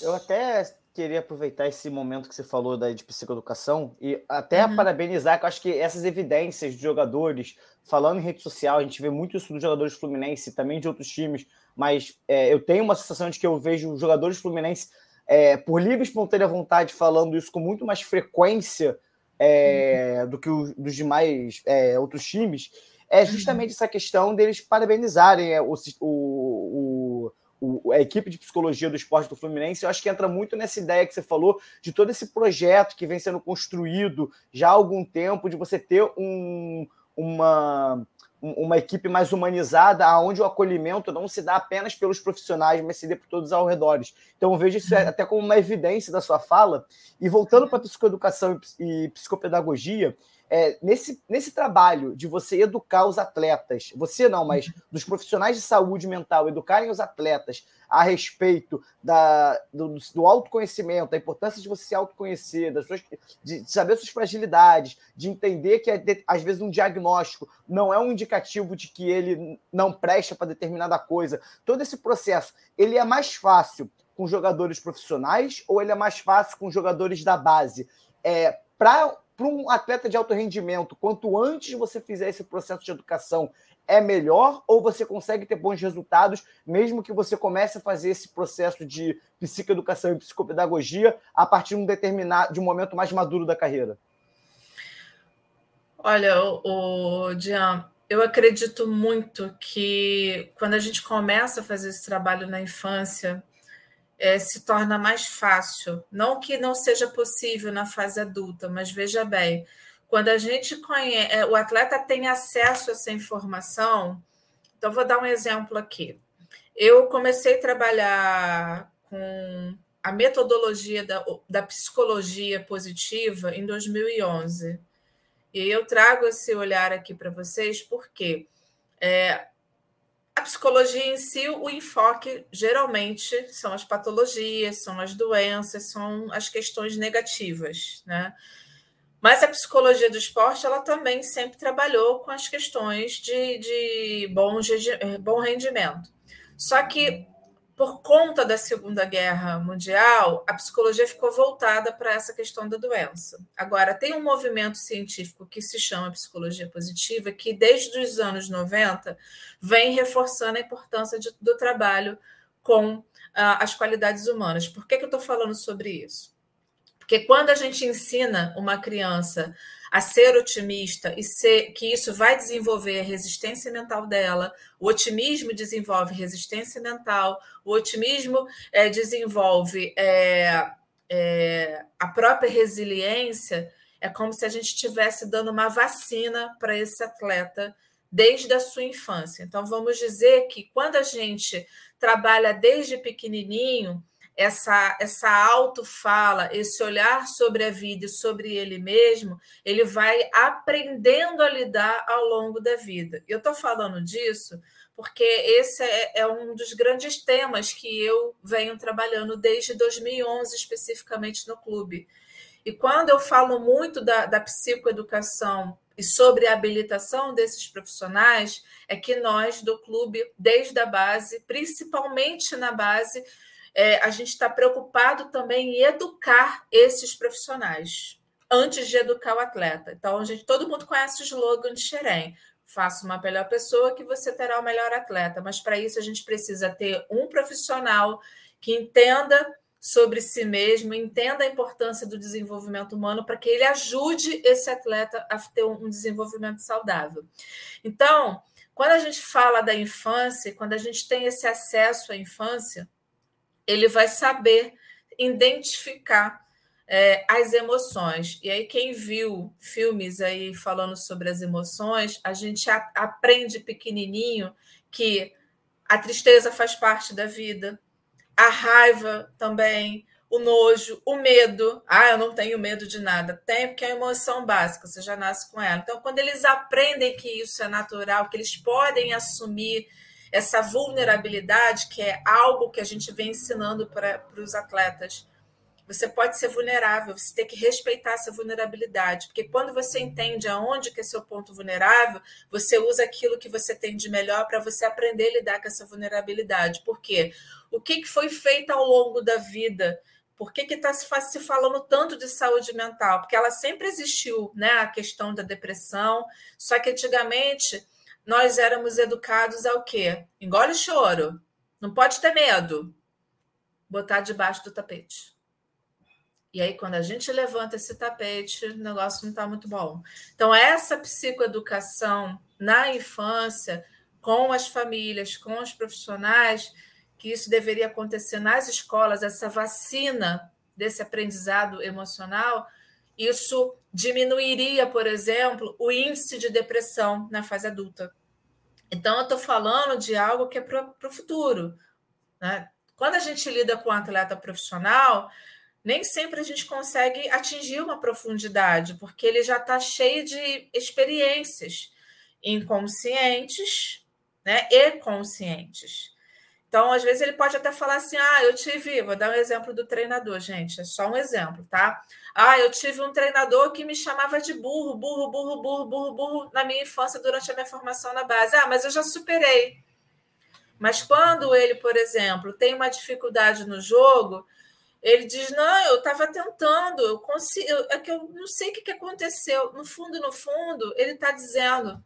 Eu até queria aproveitar esse momento que você falou da, de psicoeducação e até uhum. parabenizar, que eu acho que essas evidências de jogadores, falando em rede social, a gente vê muito isso dos jogadores Fluminense, também de outros times, mas é, eu tenho uma sensação de que eu vejo jogadores Fluminense é, por livre e espontânea vontade falando isso com muito mais frequência é, uhum. do que os, dos demais é, outros times, é justamente uhum. essa questão deles parabenizarem é, o, o o, a equipe de psicologia do esporte do Fluminense, eu acho que entra muito nessa ideia que você falou de todo esse projeto que vem sendo construído já há algum tempo, de você ter um, uma, uma equipe mais humanizada, onde o acolhimento não se dá apenas pelos profissionais, mas se dê por todos ao redor. Então, eu vejo isso uhum. até como uma evidência da sua fala. E voltando para a psicoeducação e psicopedagogia, é, nesse, nesse trabalho de você educar os atletas, você não, mas dos profissionais de saúde mental, educarem os atletas a respeito da, do, do autoconhecimento, da importância de você se autoconhecer, das suas, de saber suas fragilidades, de entender que às vezes um diagnóstico não é um indicativo de que ele não presta para determinada coisa. Todo esse processo, ele é mais fácil com jogadores profissionais ou ele é mais fácil com jogadores da base? É, para para um atleta de alto rendimento, quanto antes você fizer esse processo de educação, é melhor ou você consegue ter bons resultados, mesmo que você comece a fazer esse processo de psicoeducação e psicopedagogia a partir de um determinado, de um momento mais maduro da carreira? Olha, o, o Jean, eu acredito muito que quando a gente começa a fazer esse trabalho na infância, é, se torna mais fácil. Não que não seja possível na fase adulta, mas veja bem, quando a gente conhece, é, o atleta tem acesso a essa informação. Então, vou dar um exemplo aqui. Eu comecei a trabalhar com a metodologia da, da psicologia positiva em 2011. E eu trago esse olhar aqui para vocês porque é, a psicologia em si, o enfoque geralmente são as patologias, são as doenças, são as questões negativas, né? Mas a psicologia do esporte, ela também sempre trabalhou com as questões de, de bom, bom rendimento. Só que por conta da Segunda Guerra Mundial, a psicologia ficou voltada para essa questão da doença. Agora, tem um movimento científico que se chama psicologia positiva, que desde os anos 90 vem reforçando a importância de, do trabalho com ah, as qualidades humanas. Por que, que eu estou falando sobre isso? Porque quando a gente ensina uma criança a ser otimista e ser que isso vai desenvolver a resistência mental dela. O otimismo desenvolve resistência mental, o otimismo é, desenvolve é, é, a própria resiliência. É como se a gente estivesse dando uma vacina para esse atleta desde a sua infância. Então, vamos dizer que quando a gente trabalha desde pequenininho, essa, essa autofala, esse olhar sobre a vida e sobre ele mesmo, ele vai aprendendo a lidar ao longo da vida. Eu estou falando disso porque esse é, é, um dos grandes temas que eu venho trabalhando desde 2011, especificamente no clube. E quando eu falo muito da, da psicoeducação e sobre a habilitação desses profissionais, é que nós do clube, desde a base, principalmente na base, é, a gente está preocupado também em educar esses profissionais antes de educar o atleta. Então, a gente, todo mundo conhece o slogan de Xerém. Faça uma melhor pessoa que você terá o melhor atleta. Mas para isso a gente precisa ter um profissional que entenda sobre si mesmo, entenda a importância do desenvolvimento humano para que ele ajude esse atleta a ter um desenvolvimento saudável. Então, quando a gente fala da infância, quando a gente tem esse acesso à infância, ele vai saber identificar é, as emoções. E aí, quem viu filmes aí falando sobre as emoções, a gente a, aprende pequenininho que a tristeza faz parte da vida, a raiva também, o nojo, o medo. Ah, eu não tenho medo de nada. Tem, porque é uma emoção básica, você já nasce com ela. Então, quando eles aprendem que isso é natural, que eles podem assumir essa vulnerabilidade, que é algo que a gente vem ensinando para os atletas. Você pode ser vulnerável, você tem que respeitar essa vulnerabilidade, porque quando você entende aonde que é seu ponto vulnerável, você usa aquilo que você tem de melhor para você aprender a lidar com essa vulnerabilidade. Por quê? O que, que foi feito ao longo da vida? Por que está se falando tanto de saúde mental? Porque ela sempre existiu, né? A questão da depressão, só que antigamente nós éramos educados ao quê? Engole o choro. Não pode ter medo. Botar debaixo do tapete. E aí, quando a gente levanta esse tapete, o negócio não está muito bom. Então, essa psicoeducação na infância, com as famílias, com os profissionais, que isso deveria acontecer nas escolas, essa vacina desse aprendizado emocional, isso diminuiria, por exemplo, o índice de depressão na fase adulta. Então, eu estou falando de algo que é para o futuro. Né? Quando a gente lida com um atleta profissional, nem sempre a gente consegue atingir uma profundidade, porque ele já está cheio de experiências inconscientes né, e conscientes. Então, às vezes, ele pode até falar assim: ah, eu tive, vou dar um exemplo do treinador, gente, é só um exemplo, tá? Ah, eu tive um treinador que me chamava de burro, burro, burro, burro, burro, burro na minha infância, durante a minha formação na base. Ah, mas eu já superei. Mas quando ele, por exemplo, tem uma dificuldade no jogo, ele diz: Não, eu estava tentando, eu consigo, é que eu não sei o que, que aconteceu. No fundo, no fundo, ele está dizendo: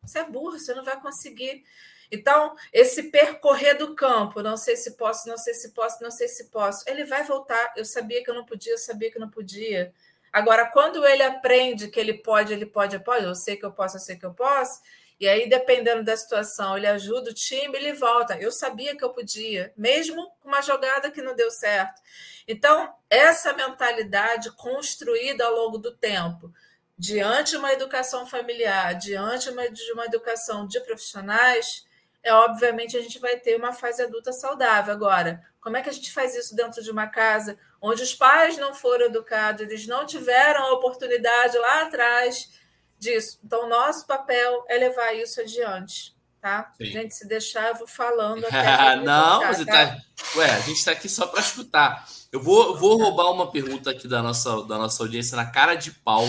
Você é burro, você não vai conseguir. Então, esse percorrer do campo, não sei se posso, não sei se posso, não sei se posso, ele vai voltar. Eu sabia que eu não podia, eu sabia que eu não podia. Agora, quando ele aprende que ele pode, ele pode, pode, eu sei que eu posso, eu sei que eu posso, e aí, dependendo da situação, ele ajuda o time, ele volta. Eu sabia que eu podia, mesmo com uma jogada que não deu certo. Então, essa mentalidade construída ao longo do tempo, diante de uma educação familiar, diante de uma educação de profissionais, é obviamente a gente vai ter uma fase adulta saudável. Agora, como é que a gente faz isso dentro de uma casa onde os pais não foram educados, eles não tiveram a oportunidade lá atrás disso? Então, nosso papel é levar isso adiante. Tá? Sim. Gente, se deixar, eu vou falando. Até não, você tá? tá... Ué, a gente está aqui só para escutar. Eu vou, vou roubar uma pergunta aqui da nossa, da nossa audiência na cara de pau.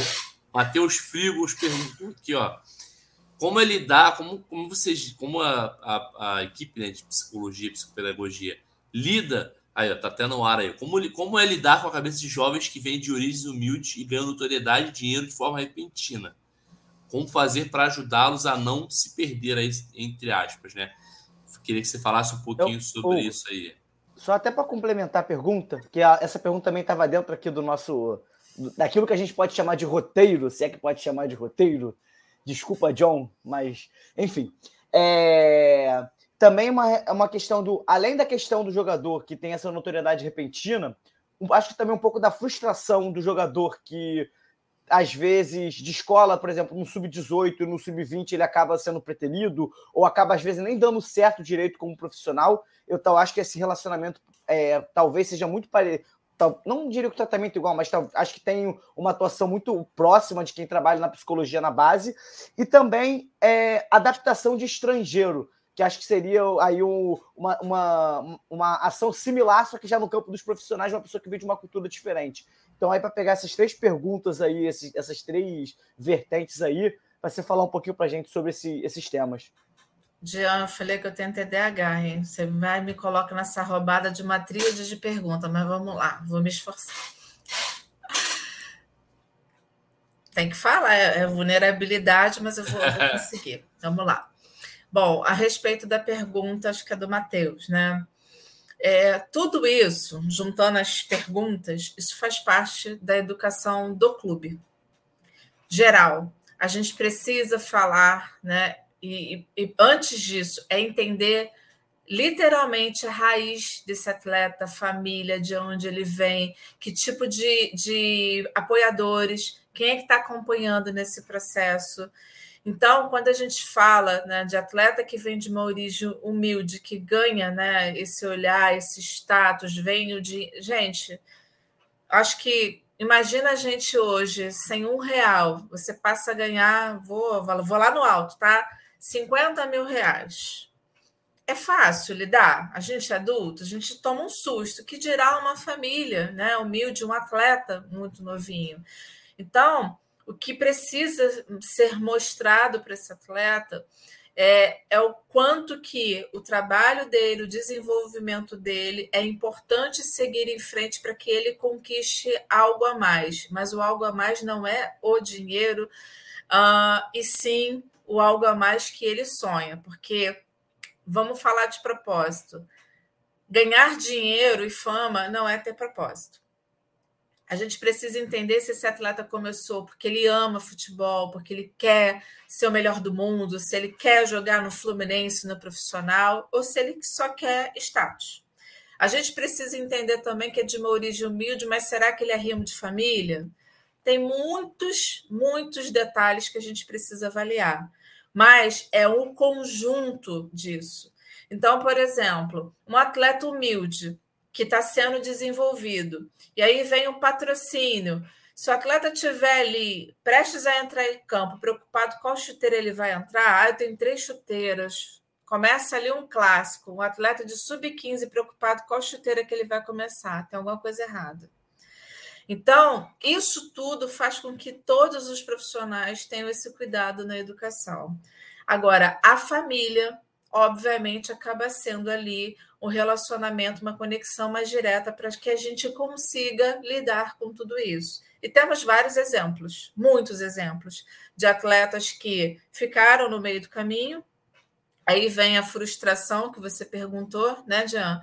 Matheus Frigos perguntou aqui, ó como ele dá, como, como vocês, como a, a, a equipe né, de psicologia, psicopedagogia lida, aí ó, tá até no ar aí, como, como é lidar com a cabeça de jovens que vêm de origens humildes e ganham notoriedade e dinheiro de forma repentina? Como fazer para ajudá-los a não se perder aí, entre aspas, né? Queria que você falasse um pouquinho Eu, sobre isso aí. Só até para complementar a pergunta, que a, essa pergunta também estava dentro aqui do nosso daquilo que a gente pode chamar de roteiro, se é que pode chamar de roteiro, Desculpa, John, mas enfim. É... Também uma, é uma questão do. Além da questão do jogador que tem essa notoriedade repentina, acho que também um pouco da frustração do jogador que às vezes de escola, por exemplo, no sub-18 e no sub-20 ele acaba sendo preterido, ou acaba às vezes nem dando certo direito como profissional. Eu tal, acho que esse relacionamento é, talvez seja muito parecido não diria que o tratamento igual, mas acho que tem uma atuação muito próxima de quem trabalha na psicologia na base, e também é, adaptação de estrangeiro, que acho que seria aí um, uma, uma, uma ação similar, só que já no campo dos profissionais, uma pessoa que vem de uma cultura diferente. Então, aí, para pegar essas três perguntas aí, esses, essas três vertentes aí, para você falar um pouquinho para a gente sobre esse, esses temas. Jean, eu falei que eu tenho TDAH, hein? Você vai me coloca nessa roubada de uma tríade de perguntas, mas vamos lá, vou me esforçar. Tem que falar, é, é vulnerabilidade, mas eu vou, vou conseguir. Vamos lá. Bom, a respeito da pergunta, acho que é do Matheus, né? É, tudo isso, juntando as perguntas, isso faz parte da educação do clube geral. A gente precisa falar, né? E, e, antes disso, é entender literalmente a raiz desse atleta, família, de onde ele vem, que tipo de, de apoiadores, quem é que está acompanhando nesse processo. Então, quando a gente fala né, de atleta que vem de uma origem humilde, que ganha né, esse olhar, esse status, vem de. Gente, acho que imagina a gente hoje, sem um real, você passa a ganhar, vou, vou lá no alto, tá? 50 mil reais. É fácil lidar? A gente é adulto, a gente toma um susto, que dirá uma família, né? Humilde, um atleta muito novinho. Então, o que precisa ser mostrado para esse atleta é, é, o quanto que o trabalho dele, o desenvolvimento dele é importante seguir em frente para que ele conquiste algo a mais. Mas o algo a mais não é o dinheiro, uh, e sim o algo a mais que ele sonha, porque vamos falar de propósito. Ganhar dinheiro e fama não é ter propósito. A gente precisa entender se esse atleta começou porque ele ama futebol, porque ele quer ser o melhor do mundo, se ele quer jogar no Fluminense, no profissional, ou se ele só quer status. A gente precisa entender também que é de uma origem humilde, mas será que ele é rimo de família? Tem muitos, muitos detalhes que a gente precisa avaliar, mas é um conjunto disso. Então, por exemplo, um atleta humilde que está sendo desenvolvido. E aí vem o patrocínio. Se o atleta estiver ali prestes a entrar em campo, preocupado qual chuteira ele vai entrar, ah, eu tenho três chuteiras. Começa ali um clássico, um atleta de sub-15 preocupado qual chuteira que ele vai começar. Tem alguma coisa errada. Então, isso tudo faz com que todos os profissionais tenham esse cuidado na educação. Agora, a família, obviamente, acaba sendo ali um relacionamento, uma conexão mais direta para que a gente consiga lidar com tudo isso. E temos vários exemplos, muitos exemplos, de atletas que ficaram no meio do caminho. Aí vem a frustração que você perguntou, né, Jean?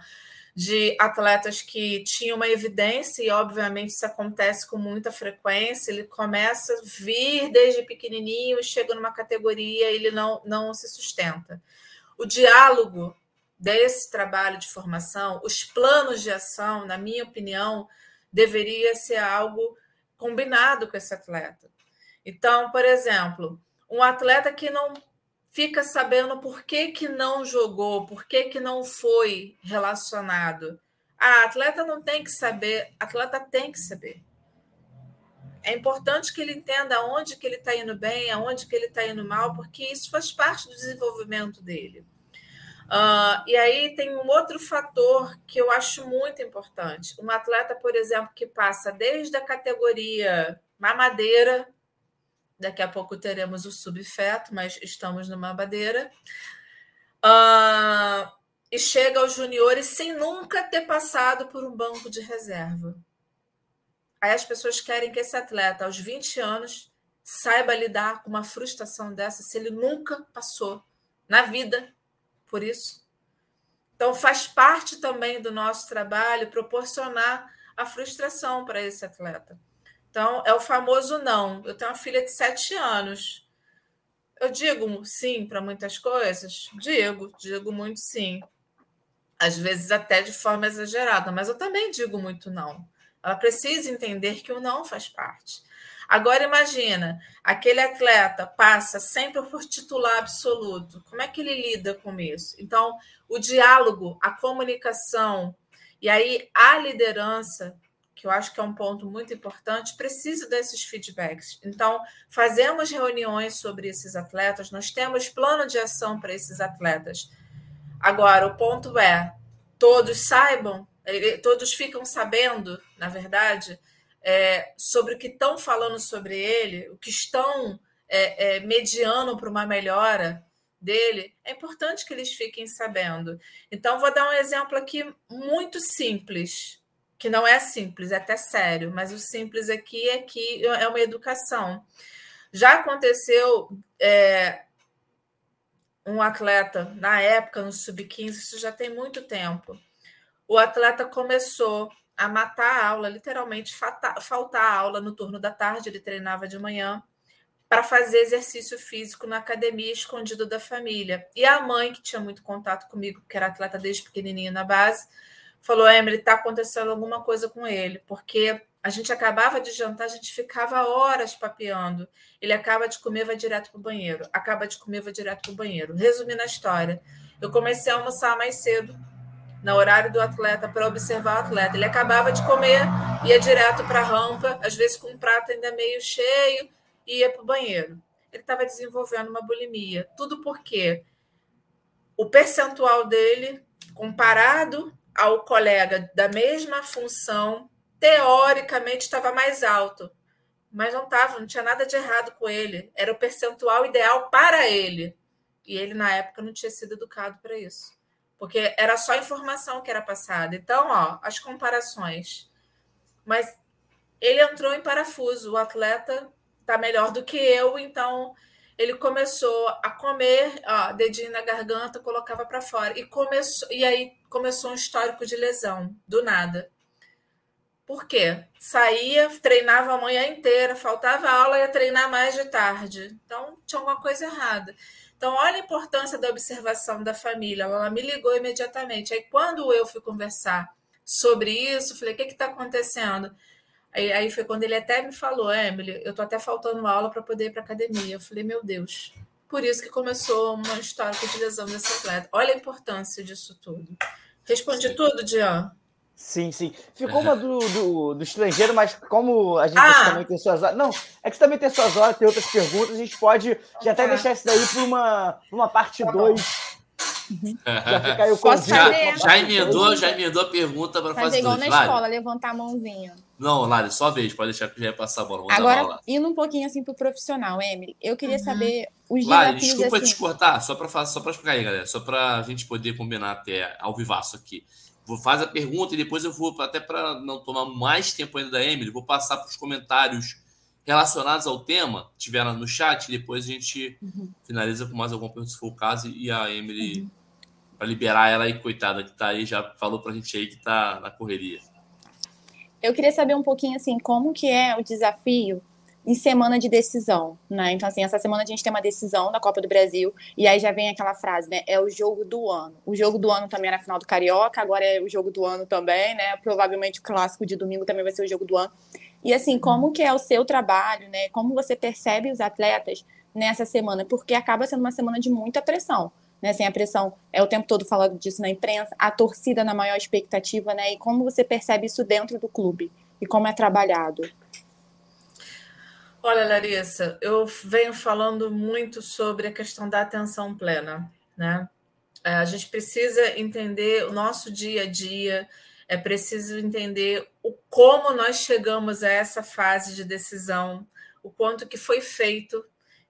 De atletas que tinham uma evidência, e obviamente isso acontece com muita frequência. Ele começa a vir desde pequenininho, chega numa categoria, ele não, não se sustenta. O diálogo desse trabalho de formação, os planos de ação, na minha opinião, deveria ser algo combinado com esse atleta. Então, por exemplo, um atleta que não fica sabendo por que, que não jogou, por que, que não foi relacionado. Ah, atleta não tem que saber, atleta tem que saber. É importante que ele entenda aonde que ele está indo bem, aonde que ele está indo mal, porque isso faz parte do desenvolvimento dele. Uh, e aí tem um outro fator que eu acho muito importante. Um atleta, por exemplo, que passa desde a categoria mamadeira, daqui a pouco teremos o subfeto, mas estamos no mamadeira, uh, e chega aos juniores sem nunca ter passado por um banco de reserva. Aí as pessoas querem que esse atleta, aos 20 anos, saiba lidar com uma frustração dessa se ele nunca passou na vida por isso. Então, faz parte também do nosso trabalho proporcionar a frustração para esse atleta. Então, é o famoso não. Eu tenho uma filha de sete anos. Eu digo sim para muitas coisas? Digo, digo muito sim. Às vezes até de forma exagerada, mas eu também digo muito não. Ela precisa entender que o não faz parte. Agora imagina, aquele atleta passa sempre por titular absoluto. Como é que ele lida com isso? Então, o diálogo, a comunicação e aí a liderança, que eu acho que é um ponto muito importante, precisa desses feedbacks. Então, fazemos reuniões sobre esses atletas, nós temos plano de ação para esses atletas. Agora, o ponto é, todos saibam, todos ficam sabendo, na verdade, é, sobre o que estão falando sobre ele, o que estão é, é, mediando para uma melhora dele, é importante que eles fiquem sabendo. Então, vou dar um exemplo aqui muito simples, que não é simples, é até sério, mas o simples aqui é que é uma educação. Já aconteceu é, um atleta, na época, no sub-15, isso já tem muito tempo. O atleta começou a matar a aula, literalmente faltar a aula no turno da tarde, ele treinava de manhã, para fazer exercício físico na academia escondido da família. E a mãe, que tinha muito contato comigo, que era atleta desde pequenininho na base, falou: Emily, está acontecendo alguma coisa com ele, porque a gente acabava de jantar, a gente ficava horas papeando. Ele acaba de comer, vai direto para o banheiro. Acaba de comer, vai direto para o banheiro. Resumindo a história, eu comecei a almoçar mais cedo no horário do atleta para observar o atleta. Ele acabava de comer, ia direto para a rampa, às vezes com um prato ainda meio cheio, e ia para o banheiro. Ele estava desenvolvendo uma bulimia. Tudo porque o percentual dele, comparado ao colega da mesma função, teoricamente estava mais alto. Mas não estava, não tinha nada de errado com ele. Era o percentual ideal para ele. E ele, na época, não tinha sido educado para isso porque era só informação que era passada. Então, ó, as comparações. Mas ele entrou em parafuso, o atleta está melhor do que eu, então ele começou a comer, ó, dedinho na garganta, colocava para fora e começou e aí começou um histórico de lesão do nada. Por quê? Saía, treinava a manhã inteira, faltava aula, ia treinar mais de tarde. Então, tinha alguma coisa errada. Então, olha a importância da observação da família. Ela me ligou imediatamente. Aí, quando eu fui conversar sobre isso, falei: o que está acontecendo? Aí, aí, foi quando ele até me falou: Emily, eu estou até faltando aula para poder ir para academia. Eu falei: meu Deus. Por isso que começou uma história de lesão desse atleta. Olha a importância disso tudo. Respondi tudo, Dian? Sim, sim. Ficou uma do, do, do, estrangeiro, mas como a gente ah. também tem suas horas. Não, é que também tem suas horas, tem outras perguntas, a gente pode já até deixar isso daí para uma, uma parte 2. Tá já fica aí o Posso já, já emendou, já emendou a pergunta para fazer. Fazer igual dois. na Lari. escola, levantar a mãozinha. Não, Lari, só vez, pode deixar que já ia passar a bola. Agora, indo um pouquinho assim pro profissional, Emily, eu queria uhum. saber os Lari, desculpa assim... te cortar, só para só para explicar aí, galera, só para a gente poder combinar até ao vivaço aqui. Vou fazer a pergunta e depois eu vou, até para não tomar mais tempo ainda da Emily, vou passar para os comentários relacionados ao tema, tiveram no chat, e depois a gente uhum. finaliza com mais alguma pergunta, se for o caso, e a Emily, uhum. para liberar ela aí, coitada, que está aí, já falou para a gente aí que está na correria. Eu queria saber um pouquinho, assim, como que é o desafio em semana de decisão, né? Então, assim, essa semana a gente tem uma decisão da Copa do Brasil, e aí já vem aquela frase, né? É o jogo do ano. O jogo do ano também era a final do Carioca, agora é o jogo do ano também, né? Provavelmente o clássico de domingo também vai ser o jogo do ano. E assim, como que é o seu trabalho, né? Como você percebe os atletas nessa semana? Porque acaba sendo uma semana de muita pressão. Né, sem a pressão, é o tempo todo falando disso na imprensa, a torcida na maior expectativa, né? E como você percebe isso dentro do clube e como é trabalhado? Olha, Larissa, eu venho falando muito sobre a questão da atenção plena, né? É, a gente precisa entender o nosso dia a dia, é preciso entender o como nós chegamos a essa fase de decisão, o quanto que foi feito.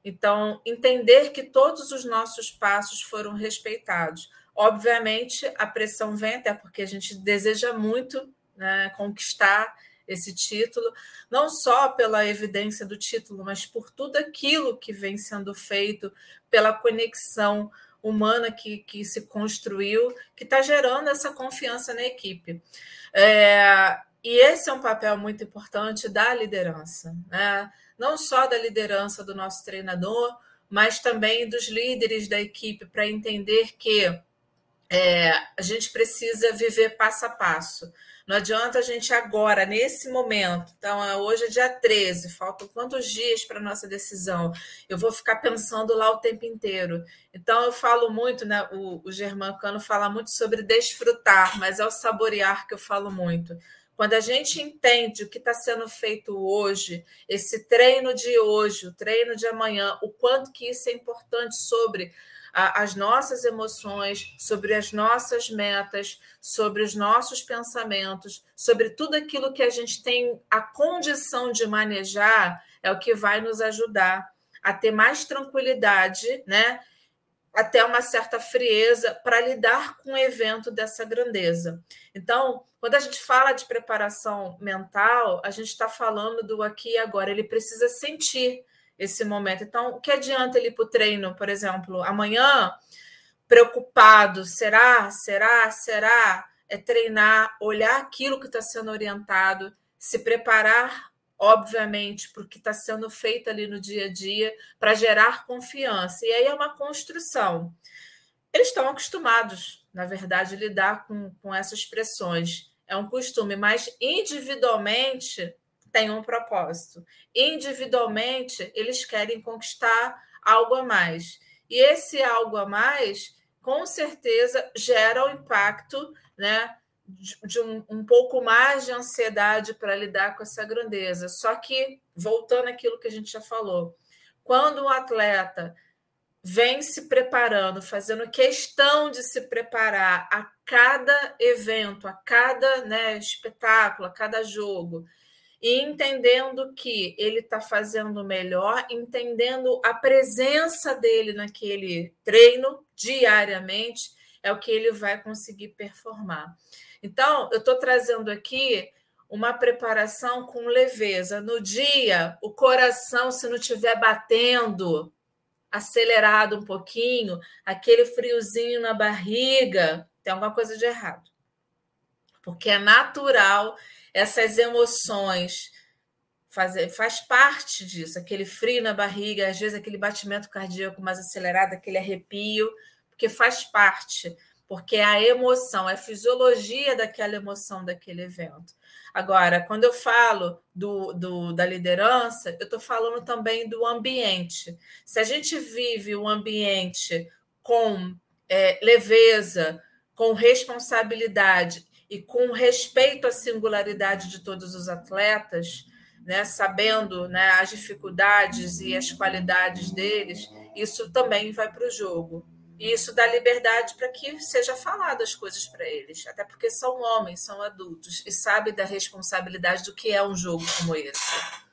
Então, entender que todos os nossos passos foram respeitados. Obviamente, a pressão vem até porque a gente deseja muito né, conquistar esse título, não só pela evidência do título, mas por tudo aquilo que vem sendo feito, pela conexão humana que, que se construiu, que está gerando essa confiança na equipe. É, e esse é um papel muito importante da liderança, né? Não só da liderança do nosso treinador, mas também dos líderes da equipe, para entender que é, a gente precisa viver passo a passo. Não adianta a gente agora, nesse momento, então é, hoje é dia 13, faltam quantos dias para a nossa decisão? Eu vou ficar pensando lá o tempo inteiro. Então eu falo muito, né? O, o Germancano fala muito sobre desfrutar, mas é o saborear que eu falo muito. Quando a gente entende o que está sendo feito hoje, esse treino de hoje, o treino de amanhã, o quanto que isso é importante sobre as nossas emoções, sobre as nossas metas, sobre os nossos pensamentos, sobre tudo aquilo que a gente tem a condição de manejar, é o que vai nos ajudar a ter mais tranquilidade, né? Até uma certa frieza para lidar com um evento dessa grandeza. Então, quando a gente fala de preparação mental, a gente está falando do aqui e agora. Ele precisa sentir esse momento. Então, o que adianta ele ir para o treino, por exemplo, amanhã, preocupado, será, será, será? É treinar, olhar aquilo que está sendo orientado, se preparar, obviamente, para o que está sendo feito ali no dia a dia, para gerar confiança. E aí é uma construção. Eles estão acostumados, na verdade, a lidar com, com essas pressões. É um costume, mas individualmente têm um propósito. Individualmente, eles querem conquistar algo a mais. E esse algo a mais, com certeza, gera o impacto né, de um, um pouco mais de ansiedade para lidar com essa grandeza. Só que, voltando àquilo que a gente já falou, quando um atleta vem se preparando, fazendo questão de se preparar a cada evento, a cada né, espetáculo, a cada jogo, e entendendo que ele está fazendo melhor, entendendo a presença dele naquele treino diariamente, é o que ele vai conseguir performar. Então, eu estou trazendo aqui uma preparação com leveza. No dia, o coração, se não estiver batendo, acelerado um pouquinho, aquele friozinho na barriga, tem alguma coisa de errado. Porque é natural essas emoções faz, faz parte disso, aquele frio na barriga, às vezes aquele batimento cardíaco mais acelerado, aquele arrepio, porque faz parte, porque é a emoção, é a fisiologia daquela emoção daquele evento. Agora, quando eu falo do, do da liderança, eu estou falando também do ambiente. Se a gente vive um ambiente com é, leveza, com responsabilidade e com respeito à singularidade de todos os atletas, né, sabendo né, as dificuldades e as qualidades deles, isso também vai para o jogo. E isso dá liberdade para que seja falado as coisas para eles, até porque são homens, são adultos e sabem da responsabilidade do que é um jogo como esse.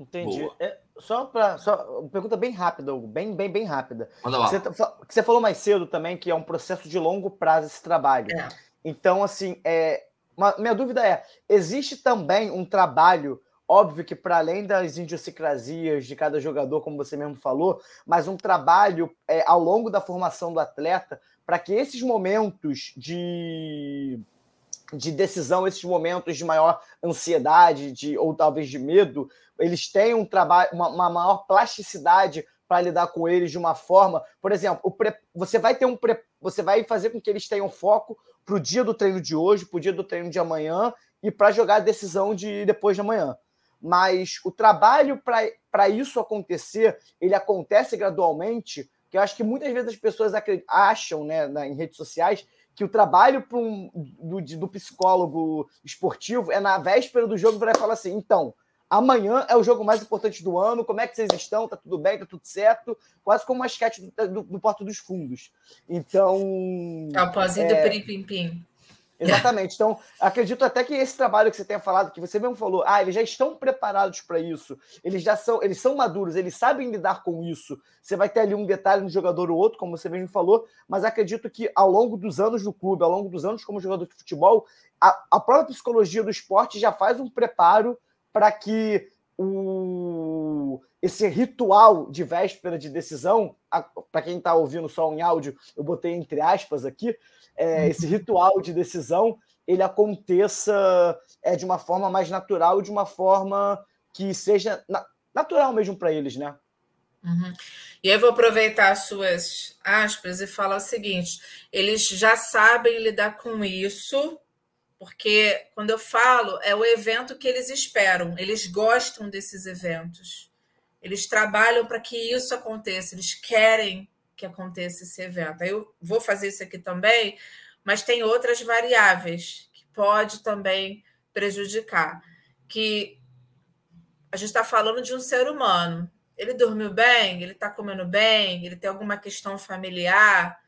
Entendi. É, só para só uma pergunta bem rápida, Hugo, bem bem bem rápida. Manda lá. Você, tá você falou mais cedo também que é um processo de longo prazo esse trabalho. É. Então assim, é, uma, minha dúvida é: existe também um trabalho, óbvio que para além das idiosincrasias de cada jogador, como você mesmo falou, mas um trabalho é, ao longo da formação do atleta para que esses momentos de, de decisão, esses momentos de maior ansiedade, de, ou talvez de medo, eles tenham um trabalho, uma, uma maior plasticidade para lidar com eles de uma forma, por exemplo, pre, você vai ter um pre, você vai fazer com que eles tenham foco para o dia do treino de hoje, para o dia do treino de amanhã e para jogar a decisão de depois de amanhã. Mas o trabalho para isso acontecer, ele acontece gradualmente, que eu acho que muitas vezes as pessoas acham né, em redes sociais que o trabalho um, do, do psicólogo esportivo é na véspera do jogo para falar assim, então, Amanhã é o jogo mais importante do ano. Como é que vocês estão? Tá tudo bem? Tá tudo certo? Quase como uma esquete do, do, do Porto dos Fundos. Então. É o pozinho é... do pim-pim-pim. Exatamente. Então, acredito até que esse trabalho que você tenha falado, que você mesmo falou, ah, eles já estão preparados para isso, eles já são, eles são maduros, eles sabem lidar com isso. Você vai ter ali um detalhe no jogador ou outro, como você mesmo falou, mas acredito que ao longo dos anos do clube, ao longo dos anos como jogador de futebol, a, a própria psicologia do esporte já faz um preparo para que o, esse ritual de véspera de decisão, para quem está ouvindo só em áudio, eu botei entre aspas aqui, é, esse ritual de decisão ele aconteça é, de uma forma mais natural, de uma forma que seja na, natural mesmo para eles, né? Uhum. E eu vou aproveitar as suas aspas e falar o seguinte: eles já sabem lidar com isso porque quando eu falo, é o evento que eles esperam, eles gostam desses eventos. Eles trabalham para que isso aconteça, eles querem que aconteça esse evento. Eu vou fazer isso aqui também, mas tem outras variáveis que pode também prejudicar. Que a gente está falando de um ser humano. Ele dormiu bem, ele está comendo bem, ele tem alguma questão familiar,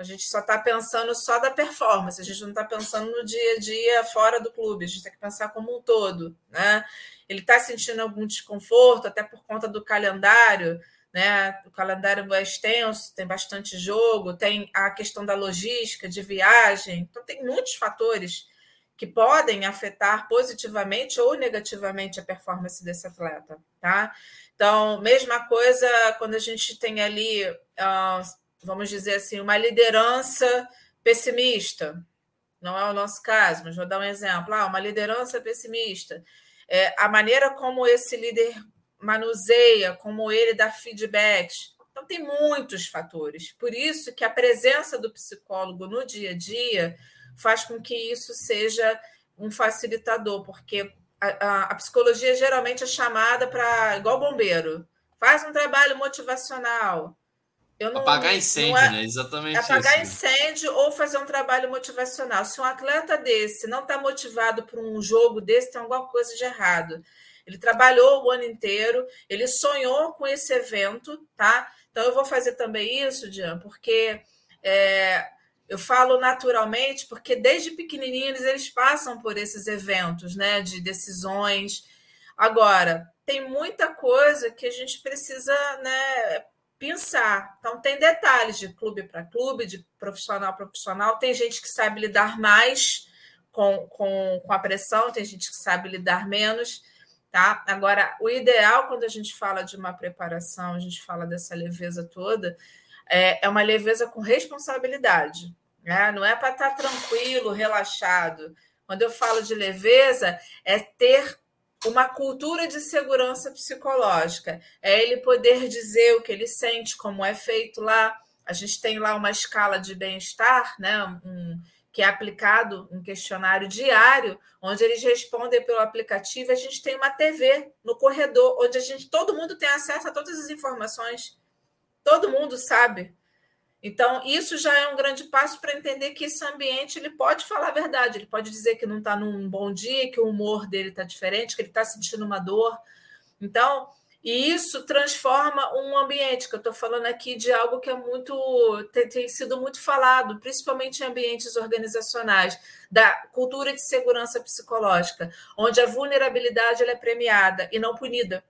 a gente só está pensando só da performance, a gente não está pensando no dia a dia fora do clube, a gente tem que pensar como um todo. Né? Ele está sentindo algum desconforto, até por conta do calendário, né? O calendário é extenso, tem bastante jogo, tem a questão da logística, de viagem, então tem muitos fatores que podem afetar positivamente ou negativamente a performance desse atleta, tá? Então, mesma coisa quando a gente tem ali uh, vamos dizer assim, uma liderança pessimista. Não é o nosso caso, mas vou dar um exemplo. Ah, uma liderança pessimista. É, a maneira como esse líder manuseia, como ele dá feedbacks. Então, tem muitos fatores. Por isso que a presença do psicólogo no dia a dia faz com que isso seja um facilitador, porque a, a, a psicologia geralmente é chamada para, igual bombeiro, faz um trabalho motivacional, não, apagar incêndio, é, né? Exatamente. Apagar isso, incêndio ou fazer um trabalho motivacional. Se um atleta desse não está motivado por um jogo desse, tem alguma coisa de errado. Ele trabalhou o ano inteiro, ele sonhou com esse evento, tá? Então eu vou fazer também isso, Dian, porque é, eu falo naturalmente, porque desde pequenininhos eles passam por esses eventos, né? De decisões. Agora, tem muita coisa que a gente precisa, né? Pensar. Então, tem detalhes de clube para clube, de profissional a profissional. Tem gente que sabe lidar mais com, com, com a pressão, tem gente que sabe lidar menos. Tá? Agora, o ideal, quando a gente fala de uma preparação, a gente fala dessa leveza toda, é, é uma leveza com responsabilidade. Né? Não é para estar tá tranquilo, relaxado. Quando eu falo de leveza, é ter uma cultura de segurança psicológica. É ele poder dizer o que ele sente, como é feito lá. A gente tem lá uma escala de bem-estar, né? Um, que é aplicado um questionário diário, onde eles respondem pelo aplicativo. A gente tem uma TV no corredor, onde a gente, todo mundo tem acesso a todas as informações. Todo mundo sabe. Então, isso já é um grande passo para entender que esse ambiente ele pode falar a verdade, ele pode dizer que não está num bom dia, que o humor dele está diferente, que ele está sentindo uma dor. Então, e isso transforma um ambiente, que eu estou falando aqui de algo que é muito tem, tem, sido muito falado, principalmente em ambientes organizacionais, da cultura de segurança psicológica, onde a vulnerabilidade é premiada e não punida.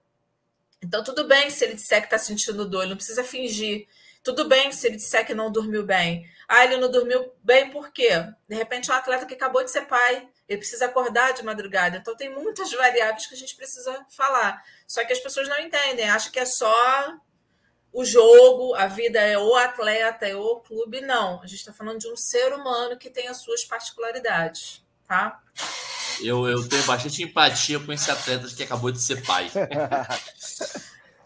Então, tudo bem se ele disser que está sentindo dor, ele não precisa fingir. Tudo bem se ele disser que não dormiu bem. Ah, ele não dormiu bem por quê? De repente é um atleta que acabou de ser pai, ele precisa acordar de madrugada. Então tem muitas variáveis que a gente precisa falar. Só que as pessoas não entendem, acham que é só o jogo, a vida é o atleta, é o clube. Não, a gente está falando de um ser humano que tem as suas particularidades, tá? Eu, eu tenho bastante empatia com esse atleta que acabou de ser pai.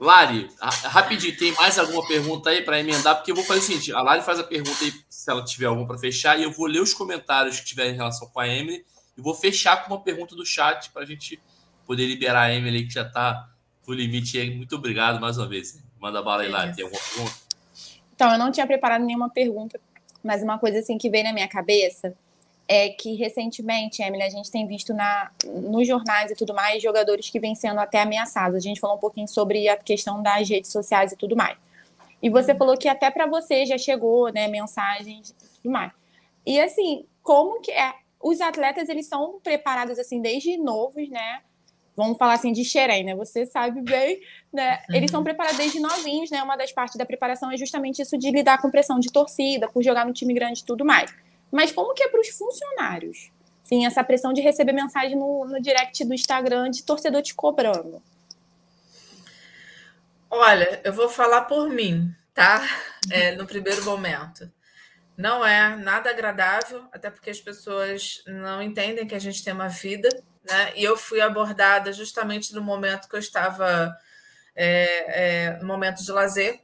Lari, rapidinho, tem mais alguma pergunta aí para emendar? Porque eu vou fazer o seguinte: a Lari faz a pergunta aí, se ela tiver alguma para fechar, e eu vou ler os comentários que tiverem em relação com a Emily, e vou fechar com uma pergunta do chat para a gente poder liberar a Emily, que já está no limite. Muito obrigado mais uma vez. Manda bala aí, Lari. Tem alguma pergunta? Então, eu não tinha preparado nenhuma pergunta, mas uma coisa assim que veio na minha cabeça é que recentemente, Emily, a gente tem visto na, nos jornais e tudo mais jogadores que vêm sendo até ameaçados. A gente falou um pouquinho sobre a questão das redes sociais e tudo mais. E você uhum. falou que até para você já chegou, né, mensagens e tudo mais. E assim, como que é? Os atletas, eles são preparados assim desde novos, né? Vamos falar assim de xerém, né? Você sabe bem, né? Eles são uhum. preparados desde novinhos, né? Uma das partes da preparação é justamente isso de lidar com pressão de torcida, por jogar no time grande e tudo mais. Mas como que é para os funcionários? Sim, essa pressão de receber mensagem no, no direct do Instagram de torcedor te cobrando. Olha, eu vou falar por mim, tá? É, no primeiro momento. Não é nada agradável, até porque as pessoas não entendem que a gente tem uma vida, né? E eu fui abordada justamente no momento que eu estava é, é, no momento de lazer.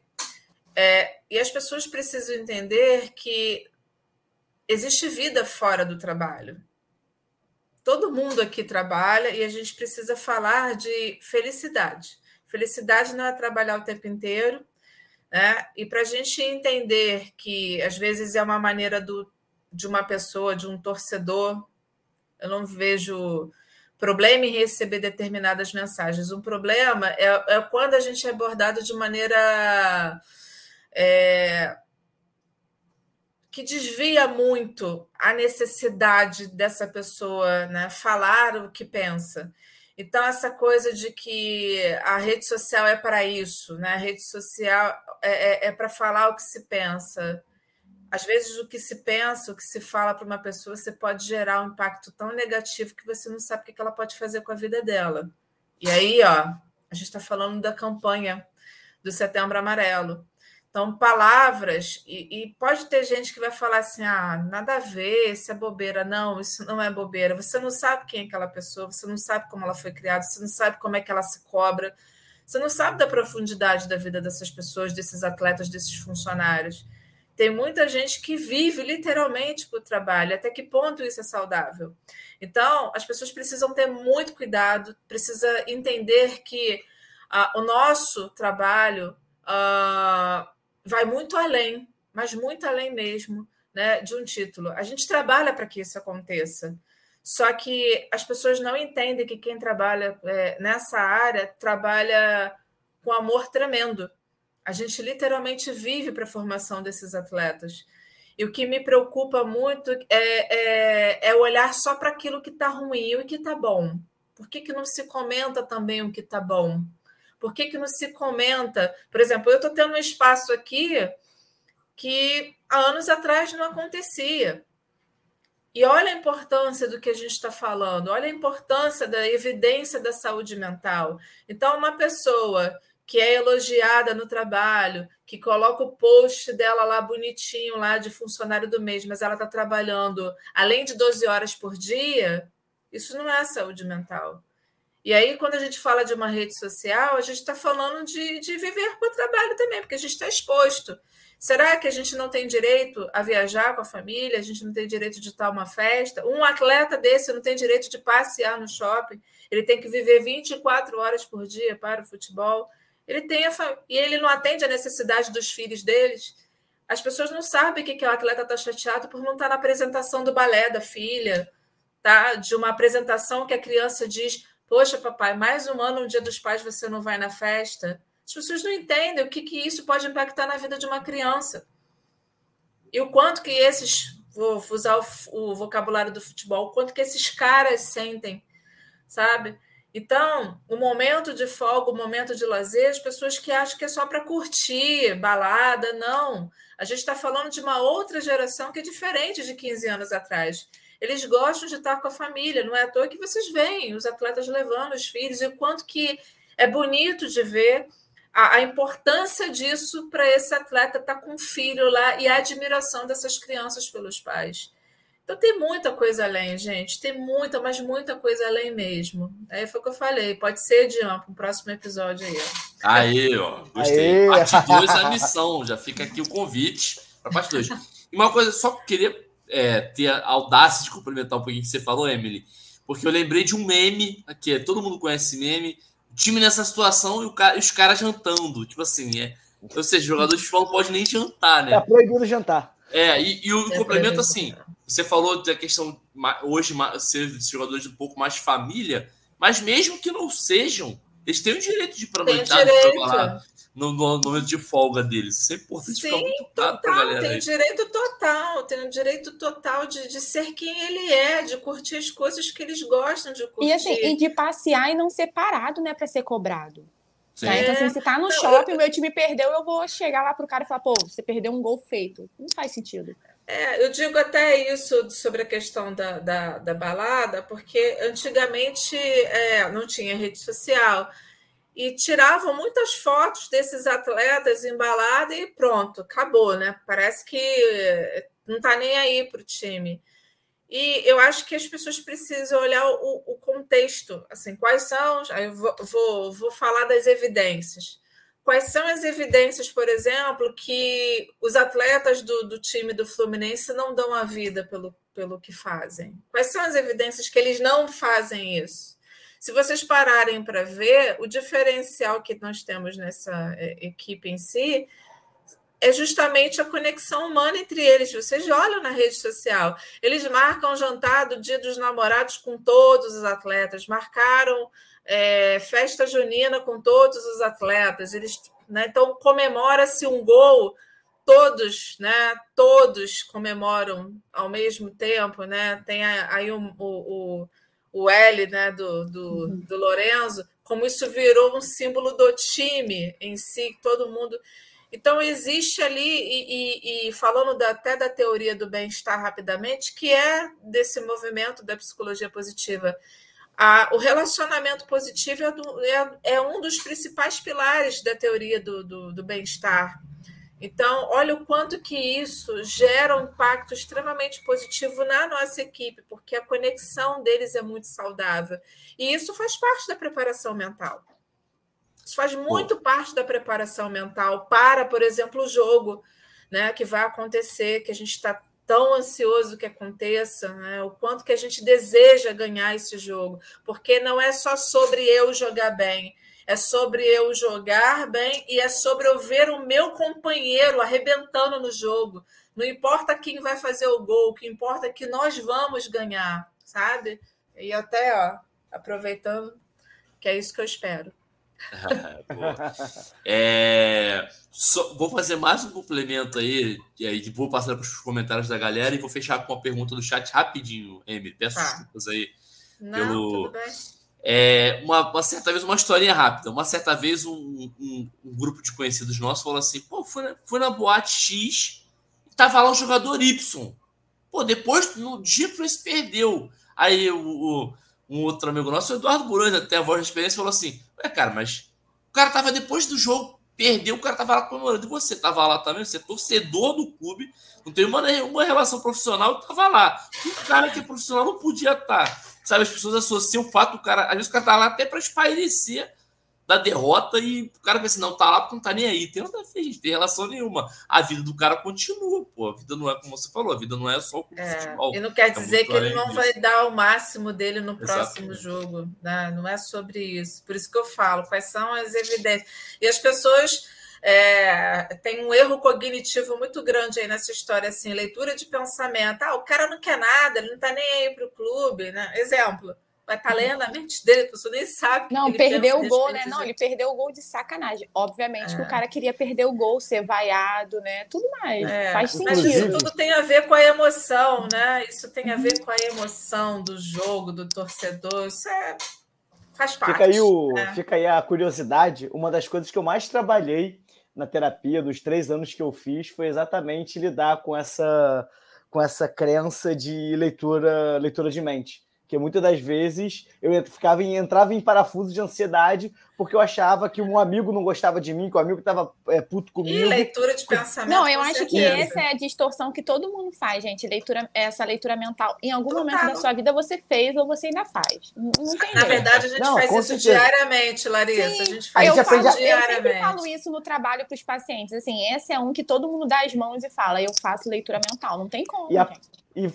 É, e as pessoas precisam entender que existe vida fora do trabalho. Todo mundo aqui trabalha e a gente precisa falar de felicidade. Felicidade não é trabalhar o tempo inteiro, né? E para a gente entender que às vezes é uma maneira do, de uma pessoa, de um torcedor, eu não vejo problema em receber determinadas mensagens. Um problema é, é quando a gente é abordado de maneira é, que desvia muito a necessidade dessa pessoa né, falar o que pensa. Então, essa coisa de que a rede social é para isso, né? a rede social é, é, é para falar o que se pensa. Às vezes, o que se pensa, o que se fala para uma pessoa, você pode gerar um impacto tão negativo que você não sabe o que ela pode fazer com a vida dela. E aí, ó, a gente está falando da campanha do Setembro Amarelo. Então, palavras, e, e, pode ter gente que vai falar assim: ah, nada a ver, isso é bobeira. Não, isso não é bobeira. Você não sabe quem é aquela pessoa, você não sabe como ela foi criada, você não sabe como é que ela se cobra, você não sabe da profundidade da vida dessas pessoas, desses atletas, desses funcionários. Tem muita gente que vive literalmente para o trabalho, até que ponto isso é saudável. Então, as pessoas precisam ter muito cuidado, precisa entender que ah, o nosso trabalho. Uh, vai muito além, mas muito além mesmo, né, de um título. A gente trabalha para que isso aconteça. Só que as pessoas não entendem que quem trabalha é, nessa área trabalha com amor tremendo. A gente literalmente vive para a formação desses atletas. E o que me preocupa muito é, é, é olhar só para aquilo que está ruim e o que está bom. Por que, que não se comenta também o que está bom? Por que, que não se comenta? Por exemplo, eu estou tendo um espaço aqui que há anos atrás não acontecia. E olha a importância do que a gente está falando, olha a importância da evidência da saúde mental. Então, uma pessoa que é elogiada no trabalho, que coloca o post dela lá bonitinho, lá de funcionário do mês, mas ela está trabalhando além de 12 horas por dia, isso não é saúde mental. E aí, quando a gente fala de uma rede social, a gente está falando de, de viver para o trabalho também, porque a gente está exposto. Será que a gente não tem direito a viajar com a família? A gente não tem direito de estar uma festa? Um atleta desse não tem direito de passear no shopping? Ele tem que viver 24 horas por dia para o futebol? Ele tem a e ele não atende a necessidade dos filhos deles? As pessoas não sabem que, que o atleta está chateado por não estar na apresentação do balé da filha, tá? De uma apresentação que a criança diz: Poxa, papai, mais um ano, no dia dos pais, você não vai na festa. As pessoas não entendem o que, que isso pode impactar na vida de uma criança. E o quanto que esses, vou usar o, o vocabulário do futebol, o quanto que esses caras sentem, sabe? Então, o momento de folga, o momento de lazer, as pessoas que acham que é só para curtir, balada, não. A gente está falando de uma outra geração que é diferente de 15 anos atrás. Eles gostam de estar com a família, não é à toa que vocês veem os atletas levando os filhos, e o quanto que é bonito de ver a, a importância disso para esse atleta estar tá com o filho lá e a admiração dessas crianças pelos pais. Então tem muita coisa além, gente. Tem muita, mas muita coisa além mesmo. Aí foi o que eu falei. Pode ser, Dian, para um próximo episódio aí. Aí, ó. Gostei. Aê. Parte 2 a missão. Já fica aqui o convite para parte 2. E uma coisa, só queria é, ter a audácia de complementar um pouquinho que você falou, Emily. Porque eu lembrei de um meme, aqui, todo mundo conhece esse meme, time nessa situação e, o cara, os caras jantando. Tipo assim, é. Ou seja, jogador de futebol não pode nem jantar, né? É proibido jantar. É, e, e o é complemento assim, você falou da questão hoje ser jogadores um pouco mais família, mas mesmo que não sejam, eles têm o direito de ir para a no, no, momento de folga deles. Isso é importante Sim, ficar total, galera. Tem aí. direito total, tem o direito total de, de ser quem ele é, de curtir as coisas que eles gostam de curtir. E assim, e de passear e não ser parado, né, para ser cobrado. Tá? Então, assim, se tá no shopping, o meu time perdeu, eu vou chegar lá pro cara e falar, pô, você perdeu um gol feito. Não faz sentido. É, eu digo até isso sobre a questão da, da, da balada, porque antigamente é, não tinha rede social e tiravam muitas fotos desses atletas embalados e pronto, acabou, né? Parece que não está nem aí para o time. E eu acho que as pessoas precisam olhar o, o contexto, assim, quais são. Aí vou, vou, vou falar das evidências. Quais são as evidências, por exemplo, que os atletas do, do time do Fluminense não dão a vida pelo, pelo que fazem? Quais são as evidências que eles não fazem isso? Se vocês pararem para ver, o diferencial que nós temos nessa é, equipe em si é justamente a conexão humana entre eles. Vocês olham na rede social, eles marcam jantar do Dia dos Namorados com todos os atletas, marcaram é, festa junina com todos os atletas. Eles, né, então comemora-se um gol, todos, né? Todos comemoram ao mesmo tempo, né? Tem aí o, o, o L né, do, do, uhum. do Lorenzo, como isso virou um símbolo do time em si, todo mundo. Então, existe ali, e, e, e falando da, até da teoria do bem-estar rapidamente, que é desse movimento da psicologia positiva. A, o relacionamento positivo é, do, é, é, um dos principais pilares da teoria do, do, do bem-estar. Então, olha o quanto que isso gera um impacto extremamente positivo na nossa equipe, porque a conexão deles é muito saudável. E isso faz parte da preparação mental. Isso faz muito parte da preparação mental para, por exemplo, o jogo né, que vai acontecer, que a gente está tão ansioso que aconteça, né? o quanto que a gente deseja ganhar esse jogo, porque não é só sobre eu jogar bem, é sobre eu jogar bem e é sobre eu ver o meu companheiro arrebentando no jogo. Não importa quem vai fazer o gol, o que importa é que nós vamos ganhar, sabe? E até, ó, aproveitando, que é isso que eu espero. é, só, vou fazer mais um complemento aí, e vou passar para os comentários da galera e vou fechar com uma pergunta do chat rapidinho, Emily. Peço tá. desculpas aí Não, pelo. Tudo bem é, uma, uma, certa vez, uma historinha rápida. Uma certa vez, um, um, um grupo de conhecidos nossos falou assim: pô, fui na, fui na boate X e tava lá o jogador Y. Pô, depois, no dia que se perdeu. Aí o, o, um outro amigo nosso, o Eduardo Burões, até a voz de experiência, falou assim: Ué, cara, mas O cara tava depois do jogo, perdeu, o cara tava lá comemorando. E você tava lá também, você é torcedor do clube, não tem uma, uma relação profissional, tava lá. o cara que é profissional não podia estar. Tá. Sabe, as pessoas associam o fato do cara. Às vezes o cara tá lá até para espairecer da derrota e o cara pensa, não, tá lá porque não tá nem aí. Tem nada a ver, gente, tem relação nenhuma. A vida do cara continua, pô. A vida não é como você falou, a vida não é só o é, futebol. E não quer dizer que ele não vai dar o máximo dele no próximo Exatamente. jogo. Né? Não é sobre isso. Por isso que eu falo, quais são as evidências. E as pessoas. É, tem um erro cognitivo muito grande aí nessa história, assim, leitura de pensamento. Ah, o cara não quer nada, ele não tá nem aí pro clube, né? Exemplo vai estar tá lendo a mente dele, a pessoa nem sabe. Não, perdeu o gol, né? Não, ele perdeu o gol de sacanagem. Obviamente é. que o é. cara queria perder o gol, ser vaiado, né? Tudo mais. É. Faz sentido. Mas isso tudo tem a ver com a emoção, né? Isso tem a ver com a emoção do jogo, do torcedor. Isso é. Faz parte. Fica aí, o... Né? Fica aí a curiosidade. Uma das coisas que eu mais trabalhei na terapia dos três anos que eu fiz foi exatamente lidar com essa com essa crença de leitura leitura de mente porque muitas das vezes eu ficava em, entrava em parafuso de ansiedade porque eu achava que um amigo não gostava de mim, que o um amigo estava é, puto comigo. E leitura de pensamento. Não, eu acho que essa é a distorção que todo mundo faz, gente. Leitura, essa leitura mental. Em algum Total. momento da sua vida você fez ou você ainda faz. Não, não tem Na verdade, a gente não, faz isso certeza. diariamente, Larissa. Sim, a gente faz eu isso falo, diariamente. Eu sempre falo isso no trabalho para os pacientes. Assim, esse é um que todo mundo dá as mãos e fala, eu faço leitura mental. Não tem como, e a, gente. E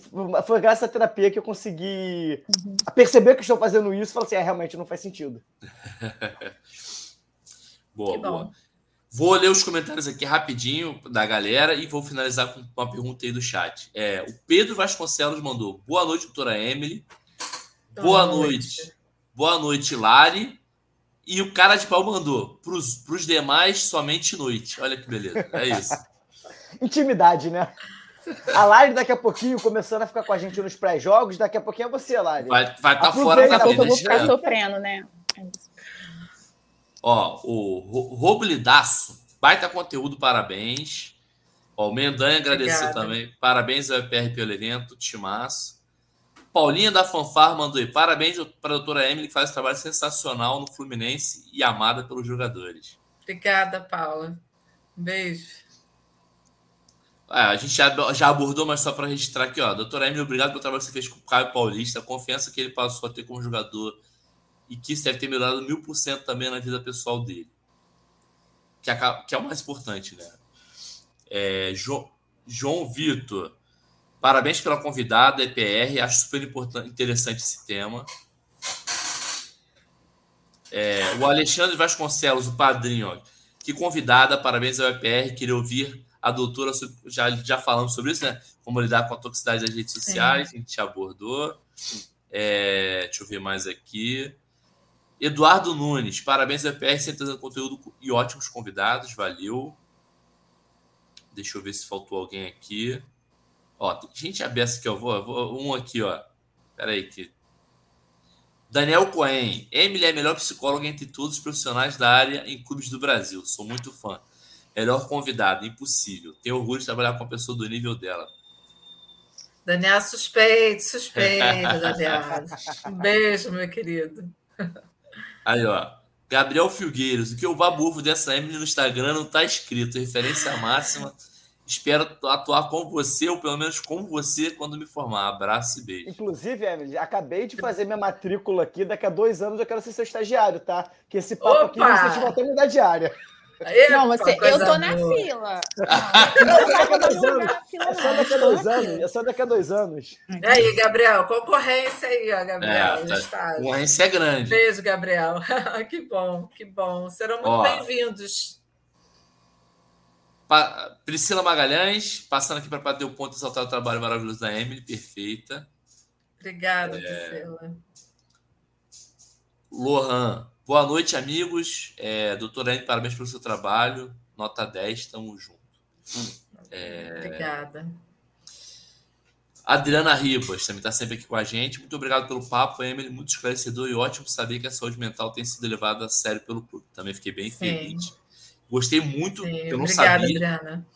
foi graças à terapia que eu consegui uhum. perceber que estou fazendo isso e falar assim: é, realmente não faz sentido. boa, boa. Vou ler os comentários aqui rapidinho da galera e vou finalizar com uma pergunta aí do chat. É, o Pedro Vasconcelos mandou: Boa noite, doutora Emily. Boa, boa noite. noite. Boa noite, Lari. E o cara de pau mandou: Para os demais, somente noite. Olha que beleza. É isso. Intimidade, né? A Lari daqui a pouquinho começando a ficar com a gente nos pré-jogos, daqui a pouquinho é você, Lari. Vai estar vai tá fora da vida. Eu vou ficar sofrendo, né? Ó, o Roblidaço, baita conteúdo, parabéns. Ó, o Mendanha agradeceu também. Parabéns ao EPR pelo evento, timaço. Paulinha da Fanfar mandou aí. Parabéns para a doutora Emily, que faz um trabalho sensacional no Fluminense e amada pelos jogadores. Obrigada, Paula. Beijo. É, a gente já, já abordou, mas só para registrar aqui, ó. Doutora Emily, obrigado pelo trabalho que você fez com o Caio Paulista, a confiança que ele passou a ter como jogador e que isso deve ter melhorado mil por cento também na vida pessoal dele. Que, é, que é o mais importante, né? É, João, João Vitor, parabéns pela convidada, EPR, acho super importante, interessante esse tema. É, o Alexandre Vasconcelos, o padrinho, ó, que convidada, parabéns ao EPR, queria ouvir a doutora, já, já falamos sobre isso, né? Como lidar com a toxicidade das redes sociais, a gente abordou. É, deixa eu ver mais aqui. Eduardo Nunes, parabéns ao EPR, sempre trazendo conteúdo e ótimos convidados, valeu. Deixa eu ver se faltou alguém aqui. Ó, tem gente aberta aqui, ó. Vou, vou, um aqui, ó. Pera aí, que. Daniel Cohen. Emily é a melhor psicóloga entre todos os profissionais da área em clubes do Brasil. Sou muito fã. Melhor convidado, impossível. Tenho orgulho de trabalhar com uma pessoa do nível dela. Daniel, suspeito, suspeito, Daniel. Um beijo, meu querido. Aí, ó. Gabriel Filgueiros, o que o babufo dessa Emily no Instagram não tá escrito. Referência máxima. Espero atuar com você, ou pelo menos com você, quando me formar. Abraço e beijo. Inclusive, Emily, acabei de fazer minha matrícula aqui. Daqui a dois anos eu quero ser seu estagiário, tá? Que esse papo Opa! aqui não se até mudar de área. Não, você, eu tô na fila. É só daqui a dois anos. É só daqui a dois anos. E aí, Gabriel, concorrência aí, ó, Gabriel. É, tá, concorrência é grande. Beijo, Gabriel. que bom, que bom. Serão muito bem-vindos. Pa Priscila Magalhães, passando aqui para bater o ponto e exaltar o trabalho maravilhoso da Emily, perfeita. Obrigada, é... Priscila. Lohan, Boa noite, amigos. É, doutora Anne, parabéns pelo seu trabalho. Nota 10, estamos juntos. É... Obrigada. Adriana Ribas também está sempre aqui com a gente. Muito obrigado pelo papo, Emily. Muito esclarecedor e ótimo saber que a saúde mental tem sido levada a sério pelo clube. Também fiquei bem Sim. feliz. Gostei muito, Sim. eu não Obrigada, sabia. Adriana.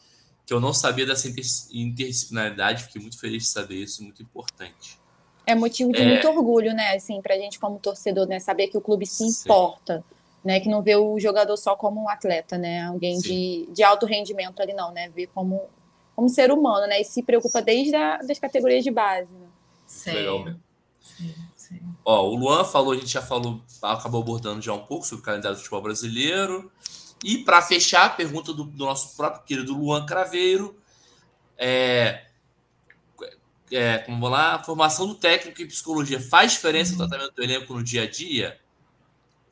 Que eu não sabia dessa interdisciplinaridade. Fiquei muito feliz de saber isso, muito importante. É motivo de é... muito orgulho, né, assim, pra gente como torcedor, né, saber que o clube se importa, né? Que não vê o jogador só como um atleta, né? Alguém de, de alto rendimento ali, não, né? Vê como, como ser humano, né? E se preocupa desde a, das categorias de base. Né? Sim. Legal. Sim, sim. Ó, o Luan falou, a gente já falou, acabou abordando já um pouco sobre o calendário do futebol brasileiro. E para fechar, a pergunta do, do, nosso próprio querido Luan Craveiro. É, é, vamos lá, a formação do técnico em psicologia faz diferença no uhum. tratamento do elenco no dia a dia?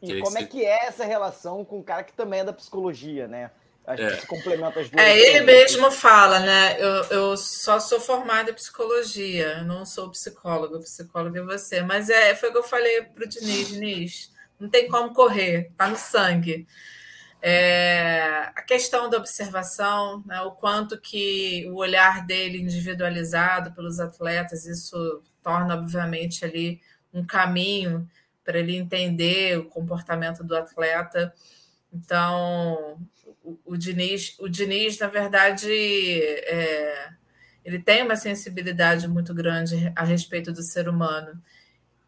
E como é que é essa relação com o cara que também é da psicologia, né? Acho é. que se complementa as duas. É, ele mesmo fala, né? Eu, eu só sou formada em psicologia, não sou psicóloga, psicóloga é você. Mas é, foi o que eu falei para o Diniz, Diniz. Não tem como correr, tá no sangue. É, a questão da observação, né, o quanto que o olhar dele individualizado pelos atletas, isso torna, obviamente, ali um caminho para ele entender o comportamento do atleta. Então, o, o Diniz, o Diniz, na verdade, é, ele tem uma sensibilidade muito grande a respeito do ser humano.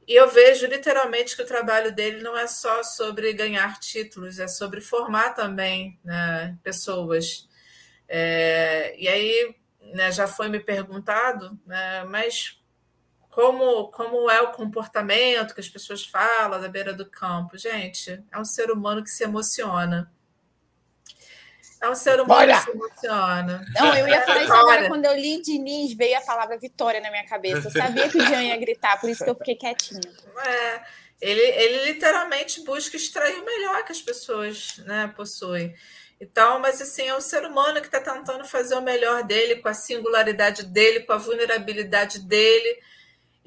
E eu vejo literalmente que o trabalho dele não é só sobre ganhar títulos, é sobre formar também né, pessoas. É, e aí né, já foi me perguntado, né, mas como, como é o comportamento que as pessoas falam da beira do campo? Gente, é um ser humano que se emociona. É um ser humano Bora! que se emociona. Não, eu ia falar isso agora. Quando eu li Diniz, veio a palavra vitória na minha cabeça. Eu sabia que o Jean ia gritar, por isso que eu fiquei quietinha. É, ele, ele literalmente busca extrair o melhor que as pessoas né, possuem. Então, mas assim, é o ser humano que está tentando fazer o melhor dele, com a singularidade dele, com a vulnerabilidade dele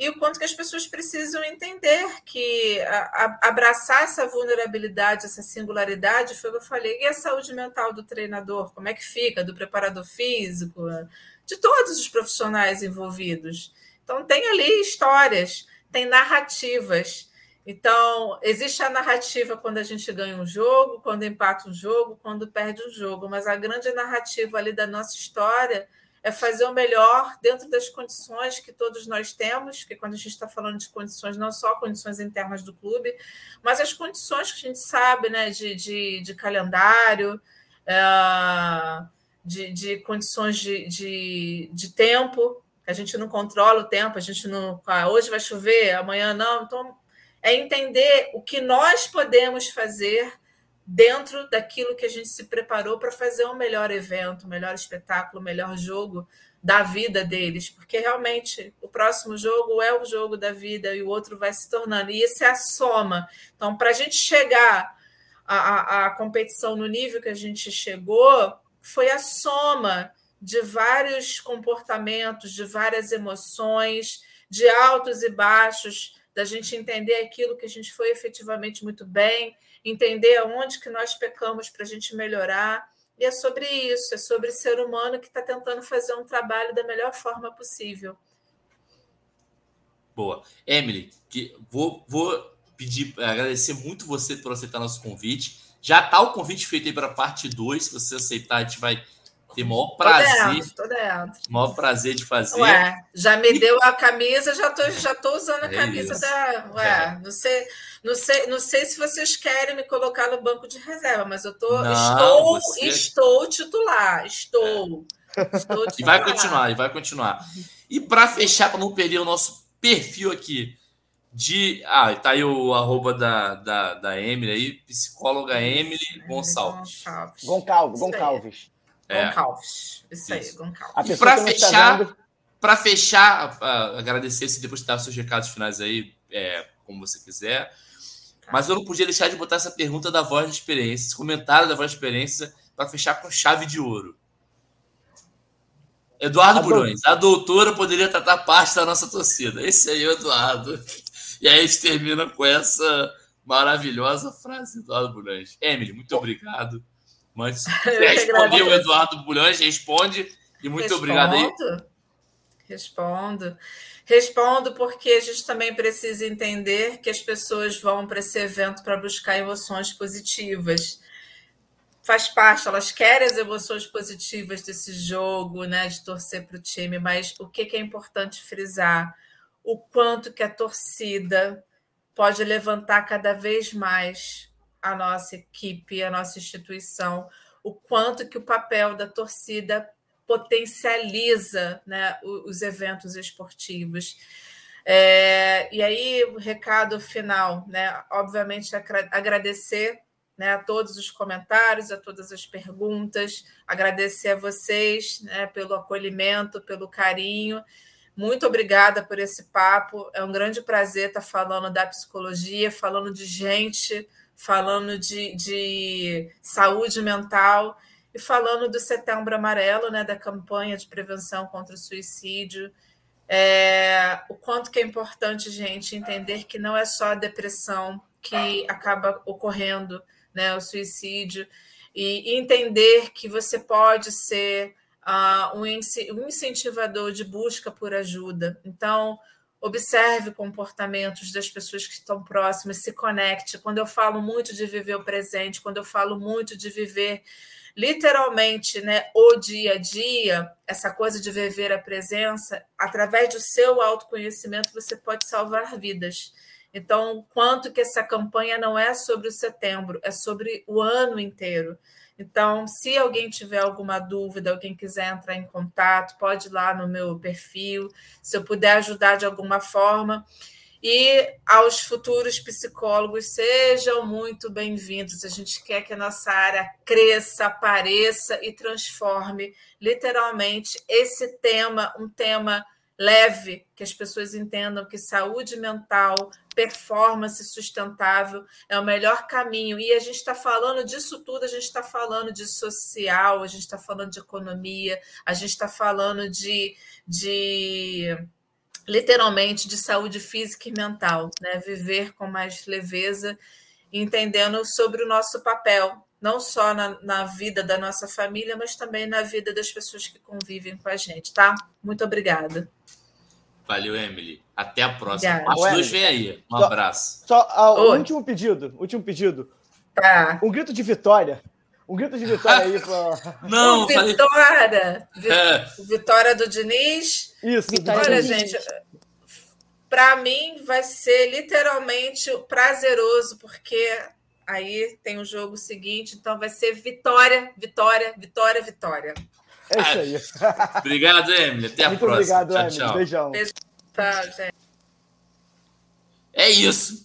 e o quanto que as pessoas precisam entender que a, a, abraçar essa vulnerabilidade, essa singularidade, foi o que eu falei. E a saúde mental do treinador, como é que fica? Do preparador físico, de todos os profissionais envolvidos. Então, tem ali histórias, tem narrativas. Então, existe a narrativa quando a gente ganha um jogo, quando empata um jogo, quando perde um jogo, mas a grande narrativa ali da nossa história é fazer o melhor dentro das condições que todos nós temos, que quando a gente está falando de condições, não só condições internas do clube, mas as condições que a gente sabe, né, de, de, de calendário, é, de, de condições de, de, de tempo, a gente não controla o tempo, a gente não. Ah, hoje vai chover, amanhã não. Então, é entender o que nós podemos fazer dentro daquilo que a gente se preparou para fazer um melhor evento, melhor espetáculo, melhor jogo da vida deles, porque realmente o próximo jogo é o jogo da vida e o outro vai se tornando, e isso é a soma. Então, para a gente chegar à, competição no nível que a gente chegou, foi a soma de vários comportamentos, de várias emoções, de altos e baixos, da gente entender aquilo que a gente foi efetivamente muito bem entender aonde que nós pecamos para a gente melhorar. E é sobre isso, é sobre ser humano que está tentando fazer um trabalho da melhor forma possível. Boa. Emily, vou, vou pedir, agradecer muito você por aceitar nosso convite. Já está o convite feito aí para a parte 2. Se você aceitar, a gente vai tem maior prazer. Tô dentro, tô dentro. Maior prazer de fazer. Ué, já me e... deu a camisa, já tô, já tô usando a é camisa isso. da. Ué, é. não, sei, não, sei, não sei se vocês querem me colocar no banco de reserva, mas eu tô. Não, estou, você... estou titular. Estou. É. estou titular. E vai continuar, e vai continuar. E para fechar, para não perder o nosso perfil aqui de. Ah, tá aí o arroba da, da, da Emily aí, psicóloga Emily Gonçalves. Gonçalves. Gonçalves. É. Goncalves. Isso, aí, Goncalves. Para fechar, para fechar, uh, agradecer se depois dar seus recados finais aí, é, como você quiser. Tá. Mas eu não podia deixar de botar essa pergunta da voz de experiência, esse comentário da voz de experiência, para fechar com chave de ouro. Eduardo a Bulhões, a doutora poderia tratar parte da nossa torcida. Esse aí é o Eduardo. E aí a gente termina com essa maravilhosa frase do Eduardo Bulhões. Emily, muito obrigado. Mas respondeu o Eduardo Bulhões, responde. E muito Respondo. obrigado aí. Respondo. Respondo porque a gente também precisa entender que as pessoas vão para esse evento para buscar emoções positivas. Faz parte, elas querem as emoções positivas desse jogo, né, de torcer para o time, mas o que é importante frisar? O quanto que a torcida pode levantar cada vez mais a nossa equipe, a nossa instituição, o quanto que o papel da torcida potencializa né, os eventos esportivos. É, e aí, o recado final, né? Obviamente, agradecer né, a todos os comentários, a todas as perguntas, agradecer a vocês né, pelo acolhimento, pelo carinho. Muito obrigada por esse papo. É um grande prazer estar falando da psicologia, falando de gente, falando de, de saúde mental e falando do Setembro Amarelo, né, da campanha de prevenção contra o suicídio. É, o quanto que é importante, gente, entender que não é só a depressão que acaba ocorrendo, né, o suicídio, e, entender que você pode ser uh, um, um incentivador de busca por ajuda. Então, observe comportamentos das pessoas que estão próximas, se conecte. Quando eu falo muito de viver o presente, quando eu falo muito de viver literalmente, né, o dia a dia, essa coisa de viver a presença, através do seu autoconhecimento você pode salvar vidas. Então, quanto que essa campanha não é sobre o setembro, é sobre o ano inteiro. Então, se alguém tiver alguma dúvida, alguém quiser entrar em contato, pode ir lá no meu perfil, se eu puder ajudar de alguma forma. E aos futuros psicólogos, sejam muito bem-vindos. A gente quer que a nossa área cresça, apareça e transforme literalmente esse tema, um tema leve, que as pessoas entendam que saúde mental, performance sustentável é o melhor caminho. E a gente está falando disso tudo, a gente está falando de social, a gente está falando de economia, a gente está falando de, de literalmente de saúde física e mental, né? Viver com mais leveza, entendendo sobre o nosso papel, não só na, na, vida da nossa família, mas também na vida das pessoas que convivem com a gente, tá? Muito obrigada. Valeu, Emily. Até a próxima. As duas vem aí. Um só, abraço. Só uh, o último pedido. Último pedido. Tá. Um grito de vitória. Um grito de vitória aí pra. Não, Vitória! É. Vitória do Diniz. Isso, vitória Olha, gente, para mim vai ser literalmente prazeroso, porque aí tem o jogo seguinte, então vai ser vitória, vitória, vitória, vitória. É isso aí. obrigado, Emily. Até a Muito próxima. Obrigado, tchau, Emily. Tchau. Beijão. Tchau, gente. É isso.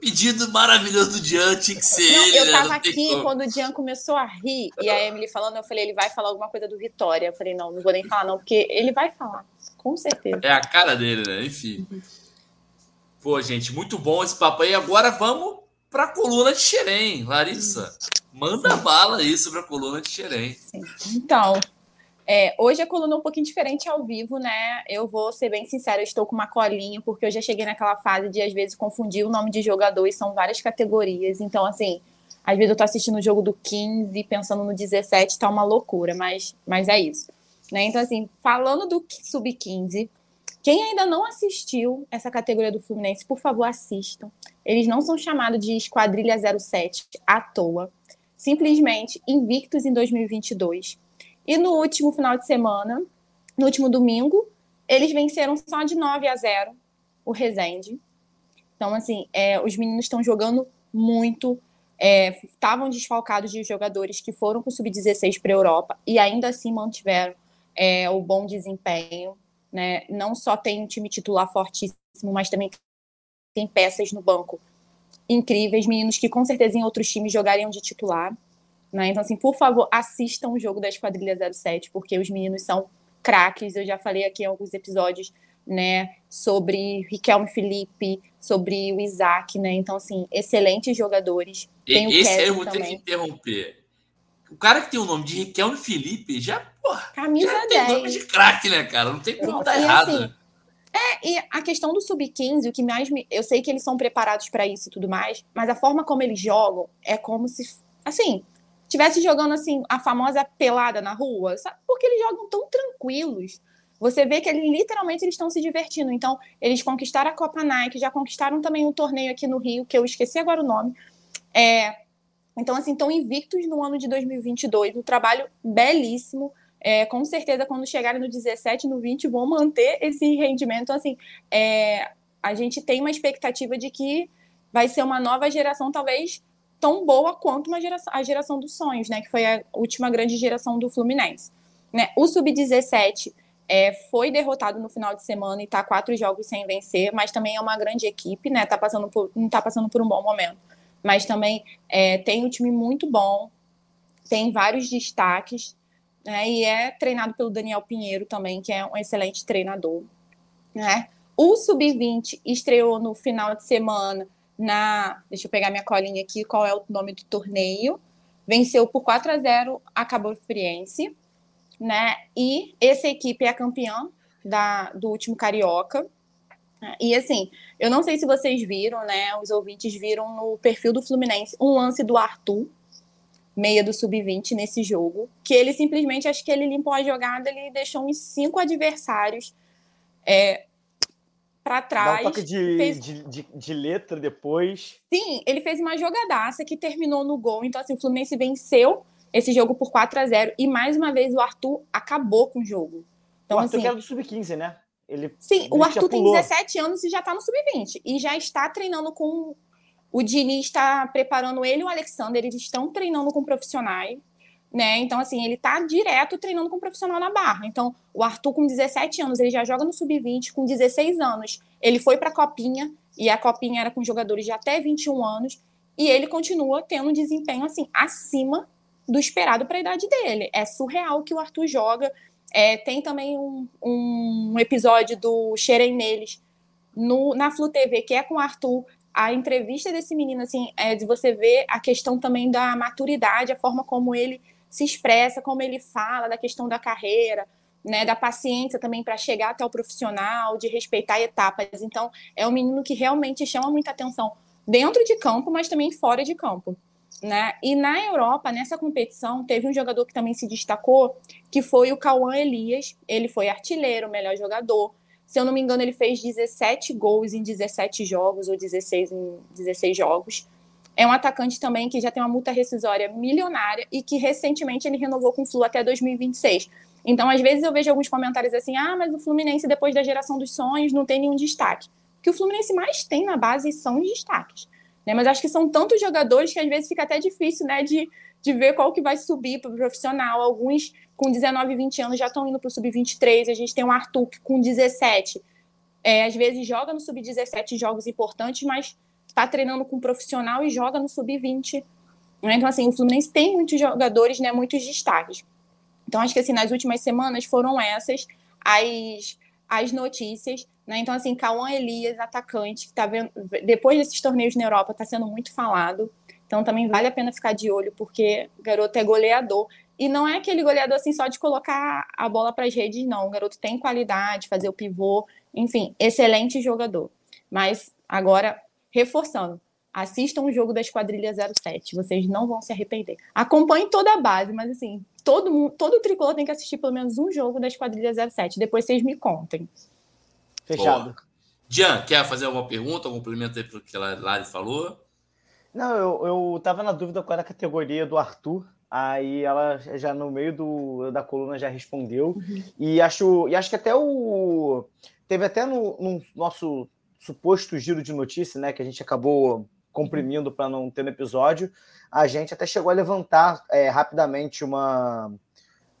Pedido maravilhoso do Dian, tinha que ser não, ele. Eu né? tava aqui como. quando o Dian começou a rir e a Emily falando, eu falei, ele vai falar alguma coisa do Vitória. Eu falei, não, não vou nem falar, não, porque ele vai falar, com certeza. É a cara dele, né? Enfim. Pô, gente, muito bom esse papo aí. Agora vamos para a coluna de Xerém, Larissa. Manda bala aí sobre a coluna de Xerém. Então, é, hoje a coluna é um pouquinho diferente ao vivo, né? Eu vou ser bem sincera, eu estou com uma colinha, porque eu já cheguei naquela fase de, às vezes, confundir o nome de jogador e são várias categorias. Então, assim, às vezes eu tô assistindo o jogo do 15, pensando no 17, tá uma loucura, mas, mas é isso. Né? Então, assim, falando do sub-15, quem ainda não assistiu essa categoria do Fluminense, por favor, assistam. Eles não são chamados de Esquadrilha 07 à toa. Simplesmente invictos em 2022 e no último final de semana, no último domingo, eles venceram só de 9 a 0 o Resende. Então, assim, é, os meninos estão jogando muito. Estavam é, desfalcados de jogadores que foram com o Sub-16 para a Europa e ainda assim mantiveram é, o bom desempenho. Né? Não só tem um time titular fortíssimo, mas também tem peças no banco incríveis, meninos que com certeza em outros times jogariam de titular. Né? Então, assim, por favor, assistam o jogo da Esquadrilha 07, porque os meninos são craques. Eu já falei aqui em alguns episódios né, sobre Riquelme Felipe, sobre o Isaac, né? Então, assim, excelentes jogadores. Tem Esse aí eu vou também. ter que interromper. O cara que tem o nome de Riquelme Felipe já, porra, Camisa já 10. tem nome de craque, né, cara? Não tem como dar errado. Assim, é, e a questão do sub-15, o que mais me. Eu sei que eles são preparados para isso e tudo mais, mas a forma como eles jogam é como se. Assim, tivesse jogando assim a famosa pelada na rua, sabe? Porque eles jogam tão tranquilos. Você vê que eles literalmente eles estão se divertindo. Então, eles conquistaram a Copa Nike, já conquistaram também um torneio aqui no Rio, que eu esqueci agora o nome. É, então, assim, estão invictos no ano de 2022, um trabalho belíssimo. É, com certeza, quando chegarem no 17, no 20, vão manter esse rendimento. Assim, é, a gente tem uma expectativa de que vai ser uma nova geração, talvez tão boa quanto uma geração, a geração dos sonhos, né? Que foi a última grande geração do Fluminense. Né? O Sub-17 é, foi derrotado no final de semana e está quatro jogos sem vencer, mas também é uma grande equipe, né? Tá passando por, não está passando por um bom momento. Mas também é, tem um time muito bom, tem vários destaques, né? E é treinado pelo Daniel Pinheiro também, que é um excelente treinador. Né? O Sub-20 estreou no final de semana na. Deixa eu pegar minha colinha aqui, qual é o nome do torneio. Venceu por 4 a 0 a Cabo Friense né? E essa equipe é campeã da, do último Carioca. E assim, eu não sei se vocês viram, né? Os ouvintes viram no perfil do Fluminense um lance do Arthur, meia do sub-20 nesse jogo, que ele simplesmente, acho que ele limpou a jogada, ele deixou uns cinco adversários é, para trás. Dá um toque de, fez... de, de, de, letra depois. Sim, ele fez uma jogadaça que terminou no gol. Então, assim, o Fluminense venceu esse jogo por 4 a 0 E mais uma vez o Arthur acabou com o jogo. Então, o Arthur assim, era do Sub-15, né? Ele, sim, ele o Arthur tem 17 anos e já tá no Sub-20. E já está treinando com. O Dini está preparando ele e o Alexander, eles estão treinando com profissionais. Né? Então, assim, ele tá direto treinando com profissional na barra. Então, o Arthur, com 17 anos, ele já joga no sub-20, com 16 anos, ele foi para a Copinha, e a Copinha era com jogadores de até 21 anos, e ele continua tendo um desempenho, assim, acima do esperado para a idade dele. É surreal que o Arthur joga. É, tem também um, um episódio do Xerém Neles no, na Flu TV, que é com o Arthur. A entrevista desse menino, assim, é de você ver a questão também da maturidade, a forma como ele se expressa, como ele fala da questão da carreira, né, da paciência também para chegar até o profissional, de respeitar etapas. Então, é um menino que realmente chama muita atenção dentro de campo, mas também fora de campo. Né? E na Europa, nessa competição, teve um jogador que também se destacou, que foi o Cauã Elias. Ele foi artilheiro, melhor jogador. Se eu não me engano, ele fez 17 gols em 17 jogos, ou 16 em 16 jogos. É um atacante também que já tem uma multa rescisória milionária e que recentemente ele renovou com o Flu até 2026. Então, às vezes eu vejo alguns comentários assim: ah, mas o Fluminense, depois da geração dos sonhos, não tem nenhum destaque. O que o Fluminense mais tem na base são os destaques. Né? Mas acho que são tantos jogadores que às vezes fica até difícil né, de, de ver qual que vai subir para o profissional. Alguns com 19, 20 anos já estão indo para o sub-23. A gente tem o Arthur que com 17, é, às vezes joga no sub-17 jogos importantes, mas está treinando com um profissional e joga no sub-20. Né? Então, assim, o Fluminense tem muitos jogadores, né, muitos destaques. Então, acho que assim, nas últimas semanas foram essas as, as notícias. Né? Então, assim, Cauã Elias, atacante, que tá vendo, depois desses torneios na Europa, está sendo muito falado. Então, também vale a pena ficar de olho, porque o garoto é goleador. E não é aquele goleador assim só de colocar a bola para as redes, não. O garoto tem qualidade, fazer o pivô, enfim, excelente jogador. Mas agora, reforçando, assistam o jogo da Esquadrilha 07, vocês não vão se arrepender. Acompanhem toda a base, mas assim, todo mundo, todo tricolor tem que assistir pelo menos um jogo da Esquadrilha 07. Depois vocês me contem. Fechado. Jean, quer fazer alguma pergunta, algum complemento aí para o que a Lari falou? Não, eu, eu tava na dúvida qual era a categoria do Arthur. Aí ela já no meio do, da coluna já respondeu. Uhum. E acho, e acho que até o. Teve até no, no nosso suposto giro de notícia, né? Que a gente acabou comprimindo para não ter no episódio. A gente até chegou a levantar é, rapidamente uma,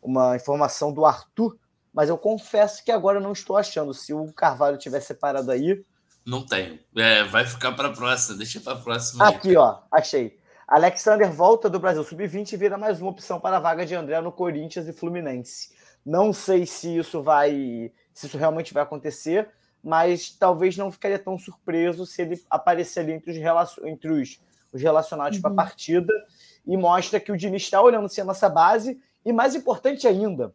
uma informação do Arthur mas eu confesso que agora eu não estou achando. Se o Carvalho tiver separado aí. Não tenho. É, vai ficar para a próxima. Deixa para a próxima. Aqui, aí. ó. Achei. Alexander volta do Brasil Sub-20 e vira mais uma opção para a vaga de André no Corinthians e Fluminense. Não sei se isso vai. se isso realmente vai acontecer, mas talvez não ficaria tão surpreso se ele aparecer ali entre os, relacion... entre os, os relacionados uhum. para a partida e mostra que o Diniz está olhando se a nossa base. E mais importante ainda,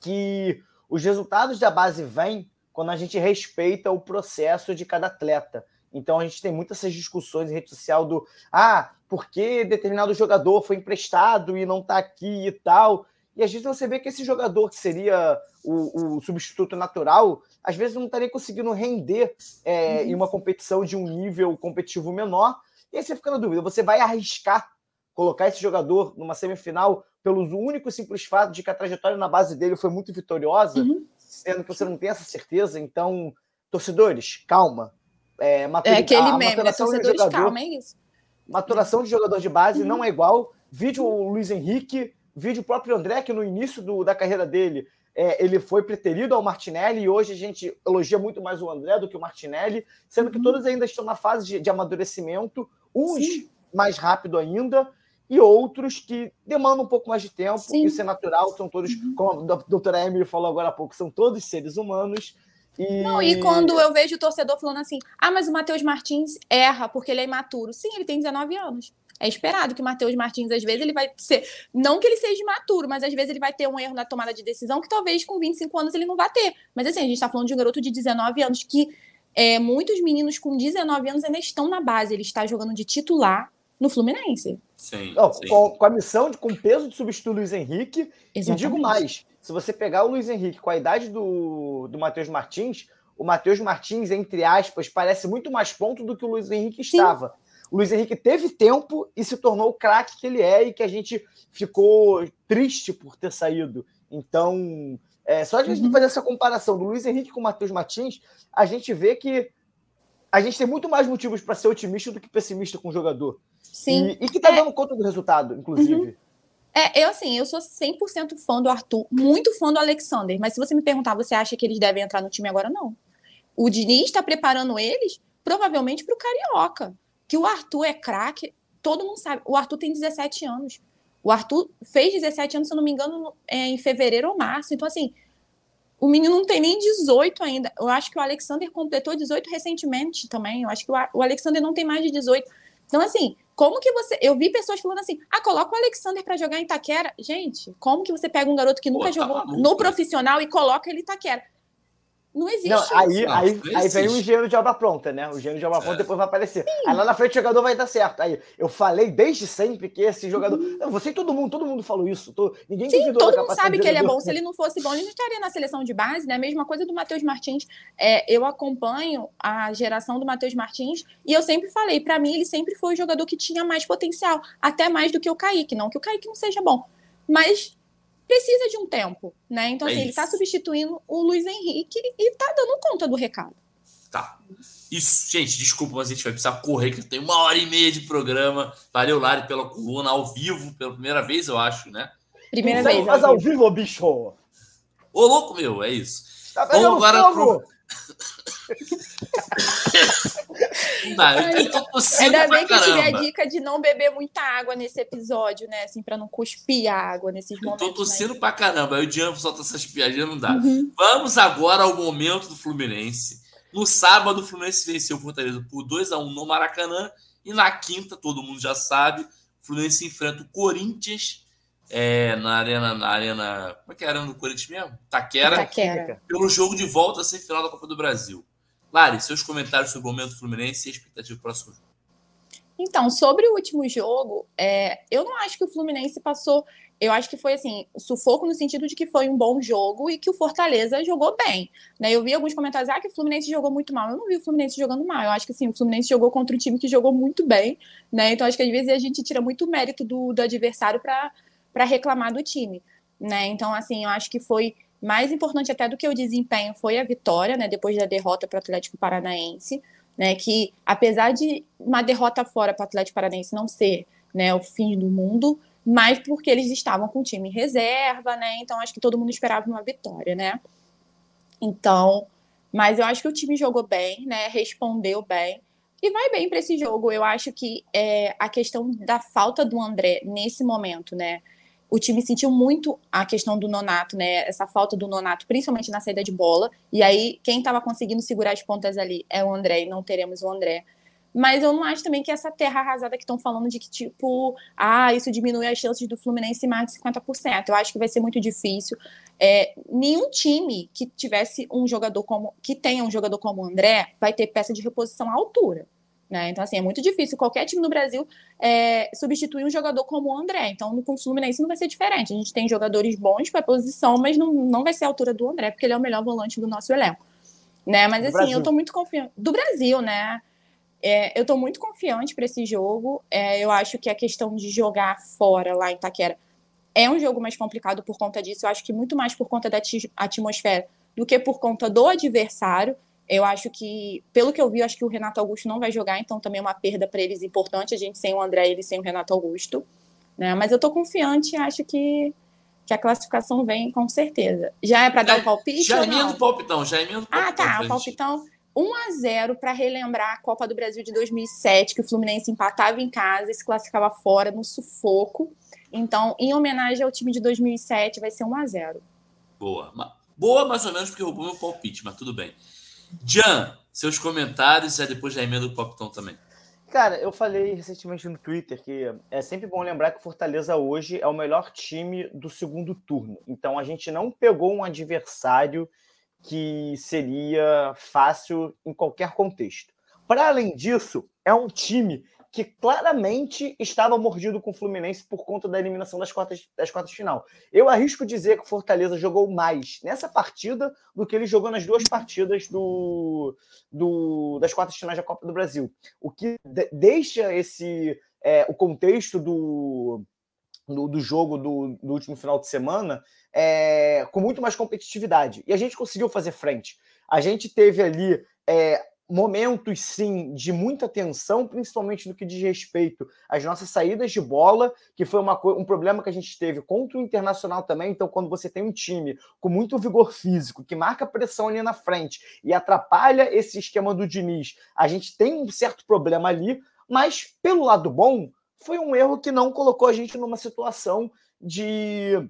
que os resultados da base vêm quando a gente respeita o processo de cada atleta. Então a gente tem muitas essas discussões em rede social do ah, por que determinado jogador foi emprestado e não está aqui e tal. E às vezes você vê que esse jogador que seria o, o substituto natural, às vezes não estaria conseguindo render é, em uma competição de um nível competitivo menor. E aí você fica na dúvida, você vai arriscar colocar esse jogador numa semifinal pelo único simples fato de que a trajetória na base dele foi muito vitoriosa, uhum. Sendo que você não tem essa certeza. Então, torcedores, calma. É, é aquele meme, né? Torcedores, jogador... calma, é isso. Maturação de jogador de base uhum. não é igual. Vídeo o Luiz Henrique, vídeo o próprio André, que no início do, da carreira dele é, ele foi preterido ao Martinelli e hoje a gente elogia muito mais o André do que o Martinelli, sendo que uhum. todos ainda estão na fase de, de amadurecimento, uns Sim. mais rápido ainda e outros que demandam um pouco mais de tempo, Sim. isso é natural, são todos, uhum. como a doutora Emily falou agora há pouco, são todos seres humanos. E... Não, e quando eu vejo o torcedor falando assim, ah, mas o Matheus Martins erra porque ele é imaturo. Sim, ele tem 19 anos. É esperado que o Matheus Martins, às vezes, ele vai ser. Não que ele seja imaturo, mas às vezes ele vai ter um erro na tomada de decisão que talvez com 25 anos ele não vá ter. Mas assim, a gente está falando de um garoto de 19 anos que é, muitos meninos com 19 anos ainda estão na base. Ele está jogando de titular no Fluminense. Sim, não, sim. Com, com, a missão, de, com peso de substituir o Luiz Henrique. Exatamente. E digo mais: se você pegar o Luiz Henrique com a idade do, do Matheus Martins, o Matheus Martins, entre aspas, parece muito mais ponto do que o Luiz Henrique estava. Sim o Luiz Henrique teve tempo e se tornou o craque que ele é e que a gente ficou triste por ter saído. Então, é, só de a gente uhum. fazer essa comparação do Luiz Henrique com o Matheus Martins, a gente vê que a gente tem muito mais motivos para ser otimista do que pessimista com o jogador. Sim. E, e que está é... dando conta do resultado, inclusive. Uhum. É, eu assim, eu sou 100% fã do Arthur, muito fã do Alexander, mas se você me perguntar, você acha que eles devem entrar no time agora? Não. O Diniz está preparando eles provavelmente para o Carioca que o Arthur é craque, todo mundo sabe. O Arthur tem 17 anos. O Arthur fez 17 anos, se eu não me engano, é, em fevereiro ou março. Então, assim, o menino não tem nem 18 ainda. Eu acho que o Alexander completou 18 recentemente também. Eu acho que o Alexander não tem mais de 18. Então, assim, como que você. Eu vi pessoas falando assim: ah, coloca o Alexander para jogar em Itaquera. Gente, como que você pega um garoto que nunca Pô, tá jogou no profissional e coloca ele em Itaquera? Não existe. Não, aí, não, aí, não aí vem o engenheiro de obra pronta, né? O engenheiro de obra pronta é. depois vai aparecer. Sim. Aí lá na frente o jogador vai dar certo. Aí eu falei desde sempre que esse jogador. Uhum. Não, você e todo mundo, todo mundo falou isso. Tô... Ninguém Sim, todo mundo sabe que ele é bom. Se ele não fosse bom, ele não estaria na seleção de base, né? A mesma coisa do Matheus Martins. É, eu acompanho a geração do Matheus Martins e eu sempre falei, para mim, ele sempre foi o jogador que tinha mais potencial, até mais do que o Kaique. Não que o Kaique não seja bom. Mas precisa de um tempo, né? Então, é assim, ele está substituindo o Luiz Henrique e está dando conta do recado. Tá. Isso, gente, desculpa, mas a gente vai precisar correr, que tem uma hora e meia de programa. Valeu, Lari, pela coluna, ao vivo, pela primeira vez, eu acho, né? Primeira vez. Faz ao vivo, bicho! Ô, louco, meu, é isso. Tá Vamos agora pro... Não, eu tô Ainda bem que eu tive a dica de não beber muita água nesse episódio, né? Assim, pra não cuspir a água nesses momentos. Eu tô tossindo pra caramba. Aí o Diano solta essas piadinhas, não dá. Uhum. Vamos agora ao momento do Fluminense. No sábado, o Fluminense venceu o Fortaleza por 2 a 1 no Maracanã. E na quinta, todo mundo já sabe, o Fluminense enfrenta o Corinthians é, na arena, na arena. Como é que é a arena do Corinthians mesmo? Taquera. Taquera. Pelo jogo de volta sem final da Copa do Brasil. Lari, seus comentários sobre o momento Fluminense e a expectativa do próximo jogo. Então, sobre o último jogo, é, eu não acho que o Fluminense passou. Eu acho que foi assim, sufoco no sentido de que foi um bom jogo e que o Fortaleza jogou bem. Né? Eu vi alguns comentários, ah, que o Fluminense jogou muito mal. Eu não vi o Fluminense jogando mal. Eu acho que assim, o Fluminense jogou contra um time que jogou muito bem. Né? Então, acho que às vezes a gente tira muito mérito do, do adversário para reclamar do time. Né? Então, assim, eu acho que foi mais importante até do que o desempenho foi a vitória, né, depois da derrota para o Atlético Paranaense, né, que apesar de uma derrota fora para o Atlético Paranaense não ser, né, o fim do mundo, mas porque eles estavam com o time em reserva, né, então acho que todo mundo esperava uma vitória, né. Então, mas eu acho que o time jogou bem, né, respondeu bem, e vai bem para esse jogo. Eu acho que é, a questão da falta do André nesse momento, né? O time sentiu muito a questão do Nonato, né? Essa falta do Nonato, principalmente na saída de bola. E aí, quem estava conseguindo segurar as pontas ali é o André, e não teremos o André. Mas eu não acho também que essa terra arrasada que estão falando de que, tipo, ah, isso diminui as chances do Fluminense mais de 50%. Eu acho que vai ser muito difícil. É, nenhum time que tivesse um jogador como. que tenha um jogador como o André vai ter peça de reposição à altura. Né? Então, assim, é muito difícil qualquer time no Brasil é, substituir um jogador como o André. Então, no Fluminense não vai ser diferente. A gente tem jogadores bons para a posição, mas não, não vai ser a altura do André, porque ele é o melhor volante do nosso elenco. Né? Mas, do assim, Brasil. eu estou muito confiante. Do Brasil, né? É, eu estou muito confiante para esse jogo. É, eu acho que a questão de jogar fora, lá em Taquera, é um jogo mais complicado por conta disso. Eu acho que muito mais por conta da atmosfera do que por conta do adversário. Eu acho que, pelo que eu vi, eu acho que o Renato Augusto não vai jogar, então também é uma perda para eles importante, a gente sem o André, eles sem o Renato Augusto. Né? Mas eu tô confiante e acho que, que a classificação vem com certeza. Já é para dar o palpite? Já emenda o palpitão, já emenda o palpitão. Ah, tá, o palpitão. 1 a 0 para relembrar a Copa do Brasil de 2007, que o Fluminense empatava em casa e se classificava fora no sufoco. Então, em homenagem ao time de 2007, vai ser 1 a 0. Boa. Boa, mais ou menos, porque roubou meu palpite, mas tudo bem. Jan, seus comentários e depois já emenda o palpitão também. Cara, eu falei recentemente no Twitter que é sempre bom lembrar que o Fortaleza hoje é o melhor time do segundo turno. Então a gente não pegou um adversário que seria fácil em qualquer contexto. Para além disso, é um time que claramente estava mordido com o Fluminense por conta da eliminação das quartas, das quartas de final. Eu arrisco dizer que o Fortaleza jogou mais nessa partida do que ele jogou nas duas partidas do, do das quartas de finais da Copa do Brasil. O que de, deixa esse é, o contexto do, do, do jogo do, do, último final de semana é, com muito mais competitividade. E a gente conseguiu fazer frente. A gente teve ali é, momentos, sim, de muita tensão, principalmente no que diz respeito às nossas saídas de bola, que foi uma, um problema que a gente teve contra o Internacional também. Então, quando você tem um time com muito vigor físico, que marca pressão ali na frente e atrapalha esse esquema do Diniz, a gente tem um certo problema ali, mas pelo lado bom, foi um erro que não colocou a gente numa situação de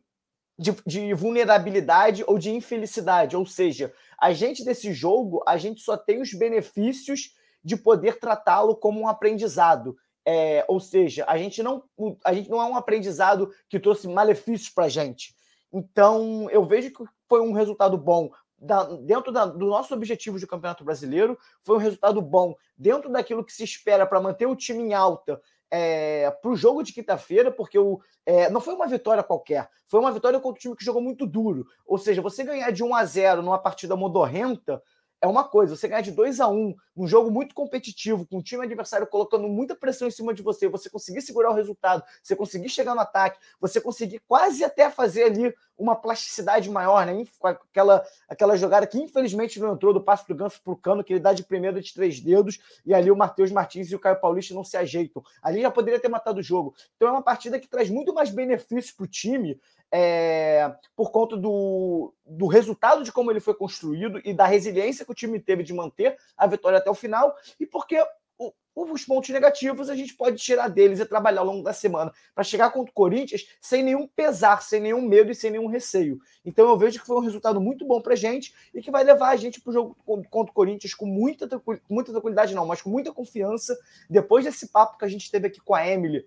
de, de, vulnerabilidade ou de infelicidade. Ou seja, a gente desse jogo, a gente só tem os benefícios de poder tratá-lo como um aprendizado. É, ou seja, a gente, não, a gente não é um aprendizado que trouxe malefícios para a gente. Então, eu vejo que foi um resultado bom da, dentro da, do nosso objetivo de Campeonato Brasileiro, foi um resultado bom dentro daquilo que se espera para manter o time em alta é, para o jogo de quinta-feira, porque o, é, não foi uma vitória qualquer, foi uma vitória contra um time que jogou muito duro. Ou seja, você ganhar de 1 a 0 numa partida modorrenta é uma coisa. Você ganhar de 2 a 1 num jogo muito competitivo, com o time adversário colocando muita pressão em cima de você, você conseguir segurar o resultado, você conseguir chegar no ataque, você conseguir quase até fazer ali uma plasticidade maior, né? Aquela, aquela jogada que infelizmente não entrou do passo do Ganso pro Cano, que ele dá de primeira de três dedos, e ali o Matheus Martins e o Caio Paulista não se ajeitam. Ali já poderia ter matado o jogo. Então é uma partida que traz muito mais benefícios para o time é, por conta do, do resultado de como ele foi construído e da resiliência que o time teve de manter a vitória até o final, e porque o, os pontos negativos a gente pode tirar deles e trabalhar ao longo da semana para chegar contra o Corinthians sem nenhum pesar, sem nenhum medo e sem nenhum receio. Então eu vejo que foi um resultado muito bom para gente e que vai levar a gente para o jogo contra o Corinthians com muita, muita tranquilidade, não, mas com muita confiança. Depois desse papo que a gente teve aqui com a Emily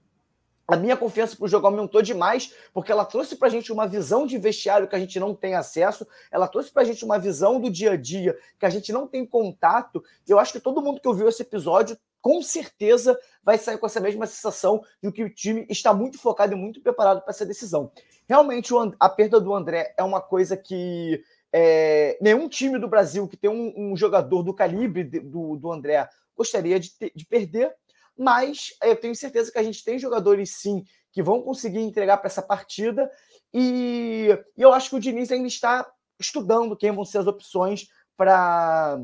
a minha confiança para o jogo aumentou demais, porque ela trouxe para a gente uma visão de vestiário que a gente não tem acesso, ela trouxe para a gente uma visão do dia a dia que a gente não tem contato. Eu acho que todo mundo que ouviu esse episódio, com certeza, vai sair com essa mesma sensação de que o time está muito focado e muito preparado para essa decisão. Realmente, a perda do André é uma coisa que é, nenhum time do Brasil que tem um, um jogador do calibre do, do André gostaria de, ter, de perder mas eu tenho certeza que a gente tem jogadores sim que vão conseguir entregar para essa partida e, e, eu acho que o Diniz ainda está estudando quem vão ser as opções para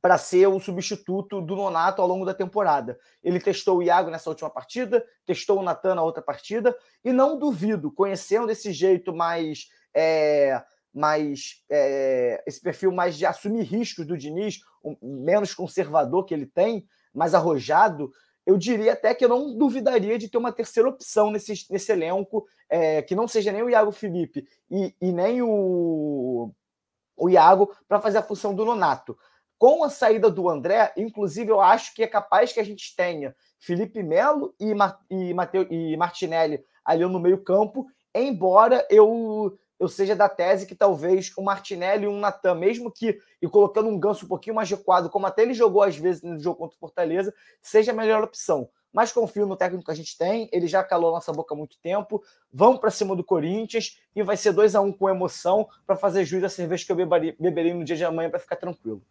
para ser o substituto do Nonato ao longo da temporada. Ele testou o Iago nessa última partida, testou o Natan na outra partida, e não duvido, conhecendo esse jeito mais. É, mais é, esse perfil mais de assumir riscos do Diniz, um, menos conservador que ele tem, mais arrojado, eu diria até que eu não duvidaria de ter uma terceira opção nesse, nesse elenco, é, que não seja nem o Iago Felipe e, e nem o, o Iago para fazer a função do Nonato. Com a saída do André, inclusive, eu acho que é capaz que a gente tenha Felipe Melo e, Mar, e, Mateu, e Martinelli ali no meio-campo, embora eu eu seja da tese que talvez o Martinelli e um Natan, mesmo que e colocando um ganso um pouquinho mais recuado, como até ele jogou às vezes no jogo contra o Fortaleza, seja a melhor opção. Mas confio no técnico que a gente tem, ele já calou nossa boca há muito tempo. Vamos para cima do Corinthians e vai ser 2 a 1 um com emoção para fazer jus à cerveja que eu beberei, no dia de amanhã para ficar tranquilo.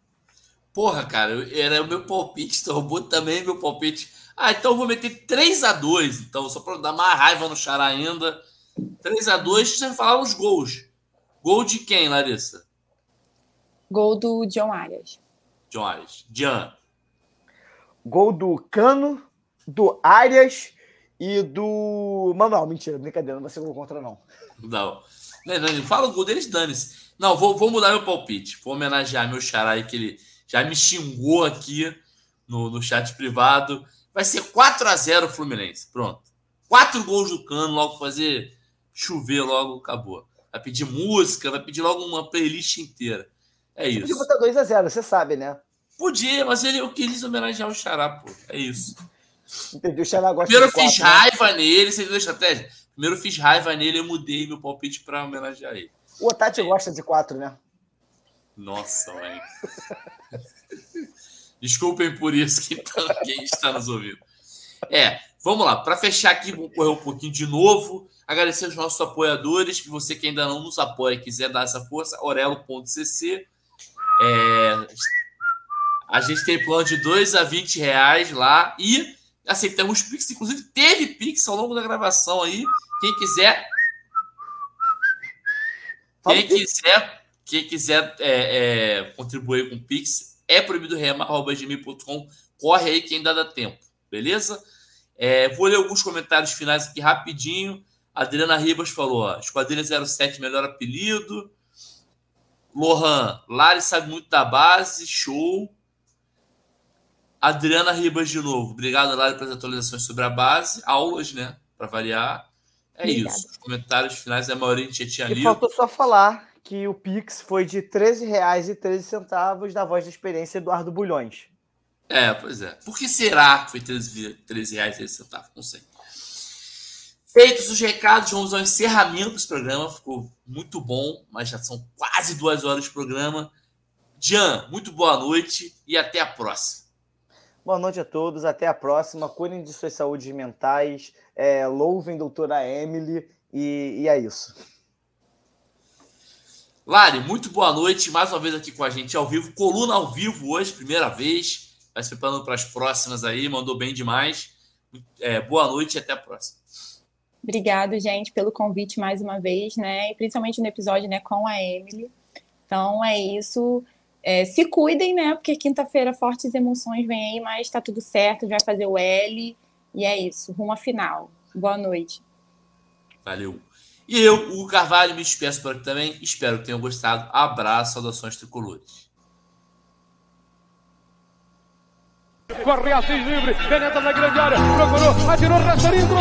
Porra, cara, era o meu palpite, então roubou também meu palpite. Ah, então eu vou meter 3 a 2 então, só para dar mais raiva no Xará ainda. 3 a 2 sem falar os gols. Gol de quem, Larissa? Gol do John Arias. John Arias. Jean. Gol do Cano, do Arias e do. Manuel, mentira, brincadeira, não vai ser gol contra, não. Não. Não, não, fala o gol deles, dane-se. Não, vou, vou mudar meu palpite. Vou homenagear meu xará aí, que ele já me xingou aqui no, no chat privado. Vai ser 4 a 0 Fluminense. Pronto. Quatro gols do Cano, logo fazer chover, logo acabou. Vai pedir música, vai pedir logo uma playlist inteira. É isso. Podia botar 2 a 0 você sabe, né? Podia, mas ele, eu quis homenagear o Xará, pô. É isso. Entendi, o Xará gosta Primeiro eu fiz né? raiva nele, você viu a estratégia? Primeiro fiz raiva nele, eu mudei meu palpite para homenagear ele. O Otati é. gosta de 4, né? Nossa, mãe. Desculpem por isso quem, tá, quem está nos ouvindo. É, vamos lá. Para fechar aqui, vou correr um pouquinho de novo. Agradecer aos nossos apoiadores. Que você que ainda não nos apoia quiser dar essa força, orelo.cc. É, a gente tem plano de 2 a 20 reais lá e aceitamos Pix. Inclusive, teve Pix ao longo da gravação aí. Quem quiser. Quem quiser, quem quiser é, é, contribuir com Pix, é proibido rema.gmail.com. Corre aí que ainda dá tempo, beleza? É, vou ler alguns comentários finais aqui rapidinho. Adriana Ribas falou: ó, Esquadrilha 07, melhor apelido. Lohan, Lari sabe muito da base, show. Adriana Ribas de novo. Obrigado, Lari, pelas atualizações sobre a base. Aulas, né? Para variar. É Obrigada. isso. Os comentários finais, a maioria a gente tinha lido. E faltou só falar que o Pix foi de R$ 13,13 da voz da experiência Eduardo Bulhões. É, pois é. Por que será que foi R$ 13,13? Não sei. Feitos os recados, vamos ao encerramento desse programa. Ficou muito bom, mas já são quase duas horas de programa. Jean, muito boa noite e até a próxima. Boa noite a todos, até a próxima. Cuidem de suas saúdes mentais, é, louvem doutora Emily e, e é isso. Lari, muito boa noite, mais uma vez aqui com a gente ao vivo, coluna ao vivo hoje, primeira vez, vai se preparando para as próximas aí, mandou bem demais. É, boa noite e até a próxima. Obrigado, gente, pelo convite mais uma vez, né? E principalmente no episódio né, com a Emily. Então é isso. É, se cuidem, né? Porque quinta-feira fortes emoções vêm aí, mas tá tudo certo, vai fazer o L. E é isso, rumo à final. Boa noite. Valeu. E eu, o Carvalho, me despeço por aqui também. Espero que tenham gostado. Abraço, saudações tricolores. Corre Assis livre, penetra na grande área, procurou, atirou, Rasterinho, gol!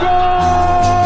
Gol!